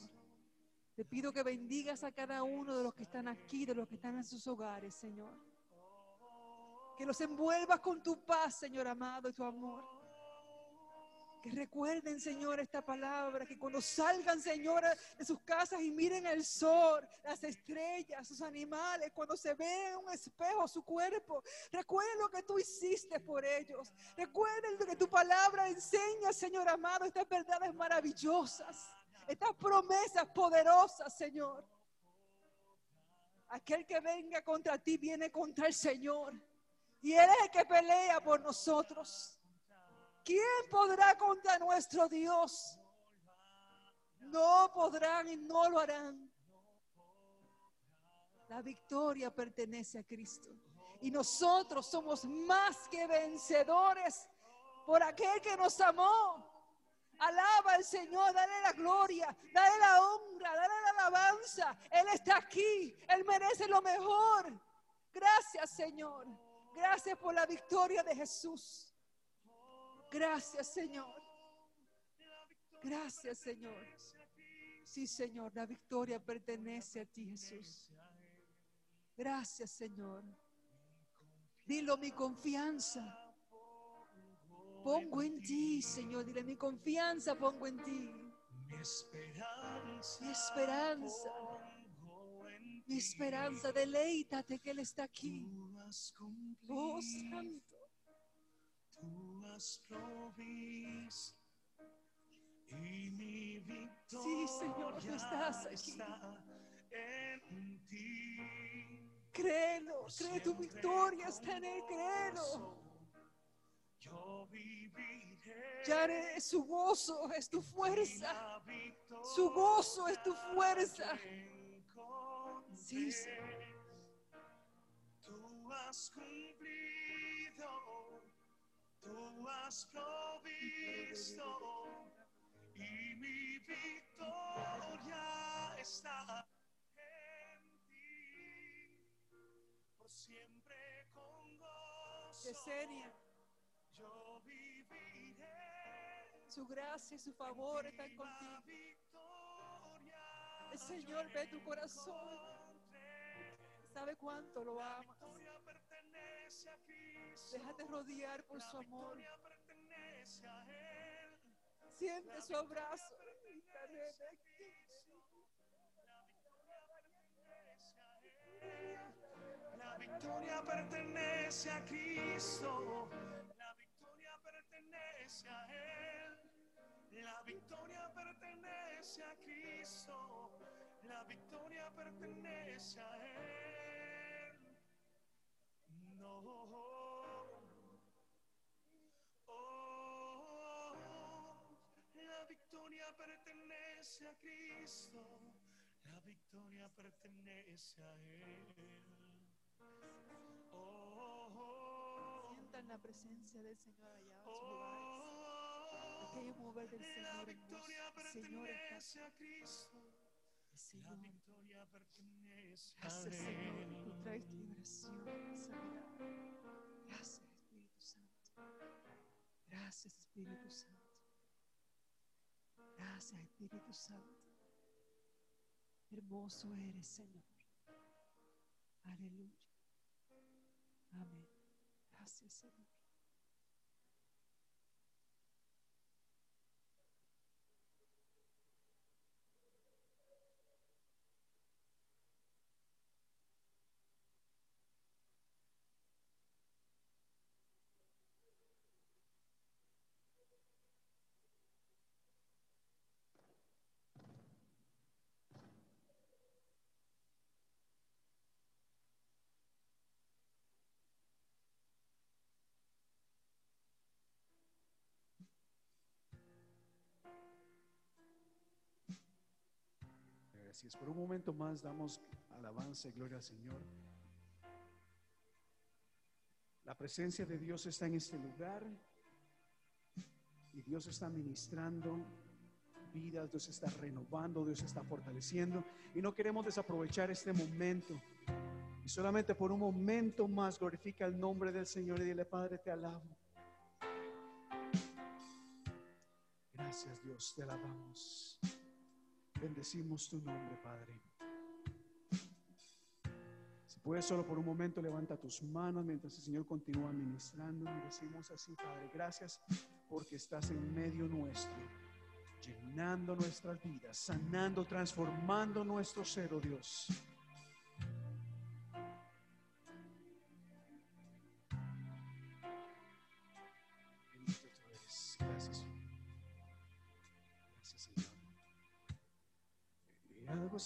Te pido que bendigas a cada uno de los que están aquí, de los que están en sus hogares, Señor. Que los envuelvas con tu paz, Señor amado, y tu amor. Que recuerden, Señor, esta palabra, que cuando salgan, Señor, de sus casas y miren el sol, las estrellas, sus animales, cuando se ve un espejo su cuerpo, recuerden lo que tú hiciste por ellos. Recuerden lo que tu palabra enseña, Señor amado, estas verdades maravillosas, estas promesas poderosas, Señor. Aquel que venga contra ti viene contra el Señor. Y Él es el que pelea por nosotros. ¿Quién podrá contra nuestro Dios? No podrán y no lo harán. La victoria pertenece a Cristo. Y nosotros somos más que vencedores por aquel que nos amó. Alaba al Señor, dale la gloria, dale la honra, dale la alabanza. Él está aquí, Él merece lo mejor. Gracias, Señor. Gracias por la victoria de Jesús. Gracias, Señor. Gracias, Señor. Sí, Señor, la victoria pertenece a ti, Jesús. Gracias, Señor. Dilo mi confianza. Pongo en ti, Señor. Dile mi confianza, pongo en ti. Mi esperanza. Mi esperanza. Mi esperanza, deleítate que Él está aquí. Oh, santo. Tú has provisto y mi victoria Sí, Señor, tú estás aquí. está en ti. Créelo, cree tu victoria está en él, créelo. Yo viviré. Ya eres su gozo, es tu fuerza. Su gozo es tu fuerza. Sí, Señor. Tú has cumplido, tú has provisto y mi victoria está en ti. Por siempre con gozo Yesenia, yo viviré. su gracia y su favor están contigo. El Señor ve tu corazón, sabe cuánto lo amas. Déjate rodear por su amor. Siente su abrazo. Pertenece a Cristo. La victoria pertenece a Cristo. La victoria pertenece a Él. La victoria pertenece a Cristo. La victoria pertenece a Él. No. Pertenece a Cristo. La victoria pertenece a Él. Oh, Sientan la presencia del Señor allá en sus lugares. Aquello mover del la Señor victoria. El Señor está. pertenece a Cristo. La victoria pertenece a Gracias, Señor. Él. Tú traes liberación, sanidad. Gracias, Espíritu Santo. Gracias, Espíritu Santo. Gracias, Espíritu Santo. Hermoso eres, Señor. Aleluya. Amén. Gracias, Señor. Gracias. Por un momento más damos alabanza y gloria al Señor. La presencia de Dios está en este lugar y Dios está ministrando vidas, Dios está renovando, Dios está fortaleciendo y no queremos desaprovechar este momento. Y solamente por un momento más glorifica el nombre del Señor y dile, Padre, te alabo. Gracias Dios, te alabamos. Bendecimos tu nombre, Padre. Si puedes solo por un momento levanta tus manos mientras el Señor continúa ministrando. Y decimos así, Padre, gracias porque estás en medio nuestro, llenando nuestras vidas, sanando, transformando nuestro ser, oh Dios.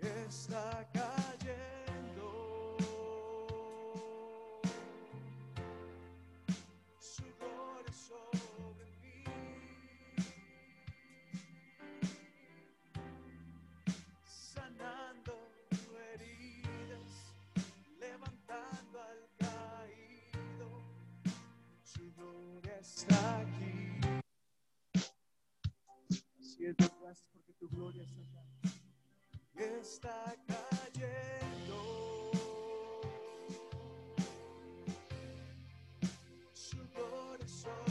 Está cayendo. Su gloria sobre mí. Sanando heridas, levantando al caído. Su gloria está aquí. Siento gracias porque tu gloria está acá está cayendo. Su corazón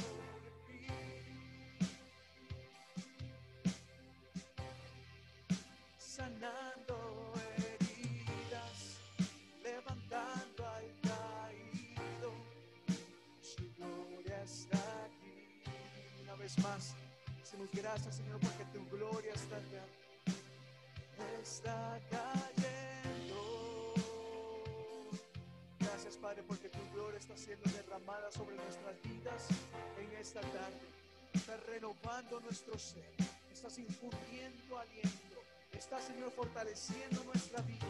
sanando heridas, levantando al caído. Su gloria está aquí. Una vez más, decimos gracias, Señor, porque tu gloria está acá. Está cayendo. Gracias, Padre, porque tu gloria está siendo derramada sobre nuestras vidas en esta tarde. Estás renovando nuestro ser. Estás infundiendo aliento. Estás, Señor, fortaleciendo nuestra vida.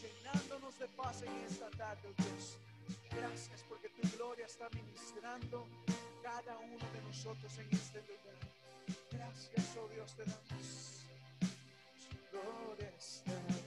Llenándonos de paz en esta tarde, oh Dios. Gracias porque tu gloria está ministrando cada uno de nosotros en este lugar. Gracias, oh Dios, te damos. Tu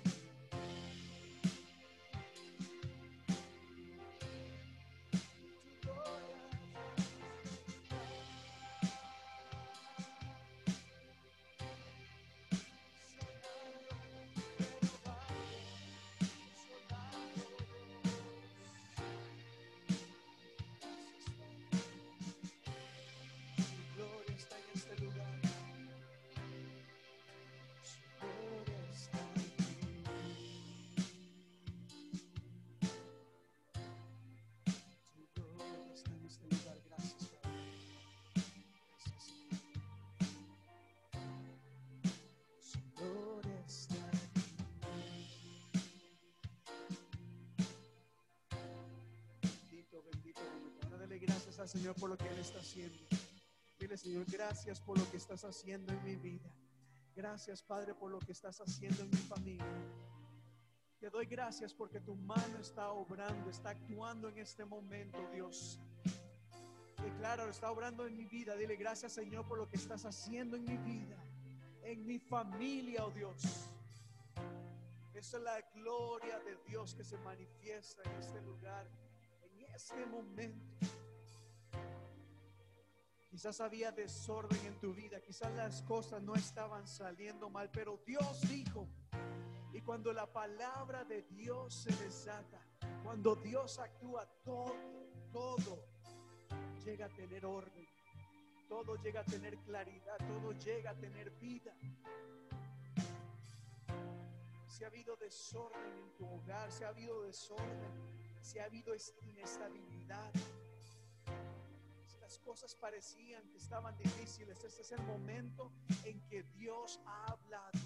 Bendito, bendito, bendito. Gracias al Señor por lo que Él está haciendo. Dile, Señor, gracias por lo que estás haciendo en mi vida. Gracias, Padre, por lo que estás haciendo en mi familia. Te doy gracias porque tu mano está obrando, está actuando en este momento, Dios. Y claro, está obrando en mi vida. Dile gracias, Señor, por lo que estás haciendo en mi vida, en mi familia, oh Dios. Esa es la gloria de Dios que se manifiesta en este lugar, en este momento. Quizás había desorden en tu vida, quizás las cosas no estaban saliendo mal, pero Dios dijo, y cuando la palabra de Dios se desata, cuando Dios actúa, todo, todo llega a tener orden, todo llega a tener claridad, todo llega a tener vida. Si ha habido desorden en tu hogar, si ha habido desorden, si ha habido inestabilidad, si las cosas parecían que estaban difíciles, este es el momento en que Dios ha hablado.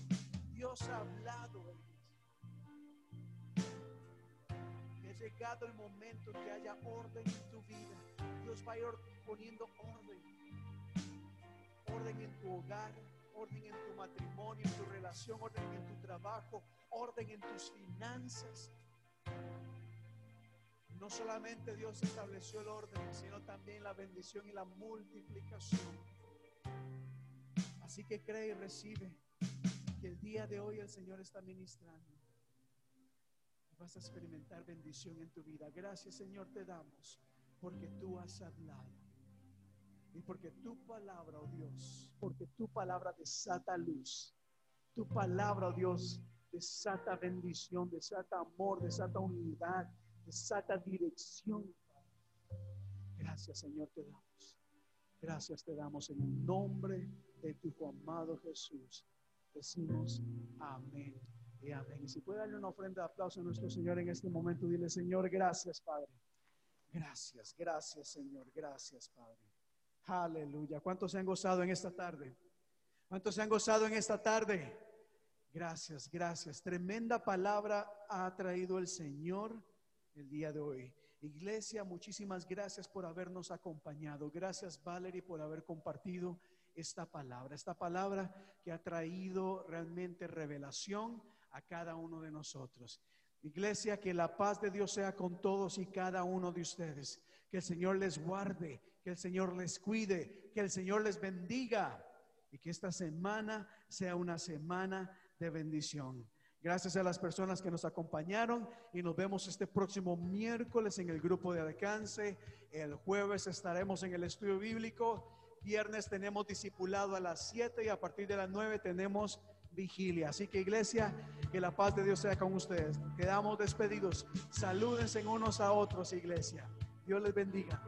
Dios ha hablado. Ha llegado el momento en que haya orden en tu vida. Dios va a ir poniendo orden. Orden en tu hogar, orden en tu matrimonio, en tu relación, orden en tu trabajo, orden en tus finanzas. No solamente Dios estableció el orden, sino también la bendición y la multiplicación. Así que cree y recibe que el día de hoy el Señor está ministrando. Vas a experimentar bendición en tu vida. Gracias Señor te damos porque tú has hablado. Y porque tu palabra, oh Dios, porque tu palabra desata luz. Tu palabra, oh Dios, desata bendición, desata amor, desata unidad, desata dirección. Gracias, Señor, te damos. Gracias te damos en el nombre de tu amado Jesús. Decimos amén y amén. Y si puede darle una ofrenda de aplauso a nuestro Señor en este momento, dile, Señor, gracias, Padre. Gracias, gracias, Señor. Gracias, Padre. Aleluya. ¿Cuántos se han gozado en esta tarde? ¿Cuántos se han gozado en esta tarde? Gracias, gracias. Tremenda palabra ha traído el Señor el día de hoy. Iglesia, muchísimas gracias por habernos acompañado. Gracias, Valerie, por haber compartido esta palabra. Esta palabra que ha traído realmente revelación a cada uno de nosotros. Iglesia, que la paz de Dios sea con todos y cada uno de ustedes. Que el Señor les guarde, que el Señor les cuide, que el Señor les bendiga y que esta semana sea una semana de bendición. Gracias a las personas que nos acompañaron y nos vemos este próximo miércoles en el grupo de alcance. El jueves estaremos en el estudio bíblico. Viernes tenemos discipulado a las 7 y a partir de las 9 tenemos vigilia. Así que iglesia, que la paz de Dios sea con ustedes. Quedamos despedidos. Salúdense unos a otros, iglesia. Dios les bendiga.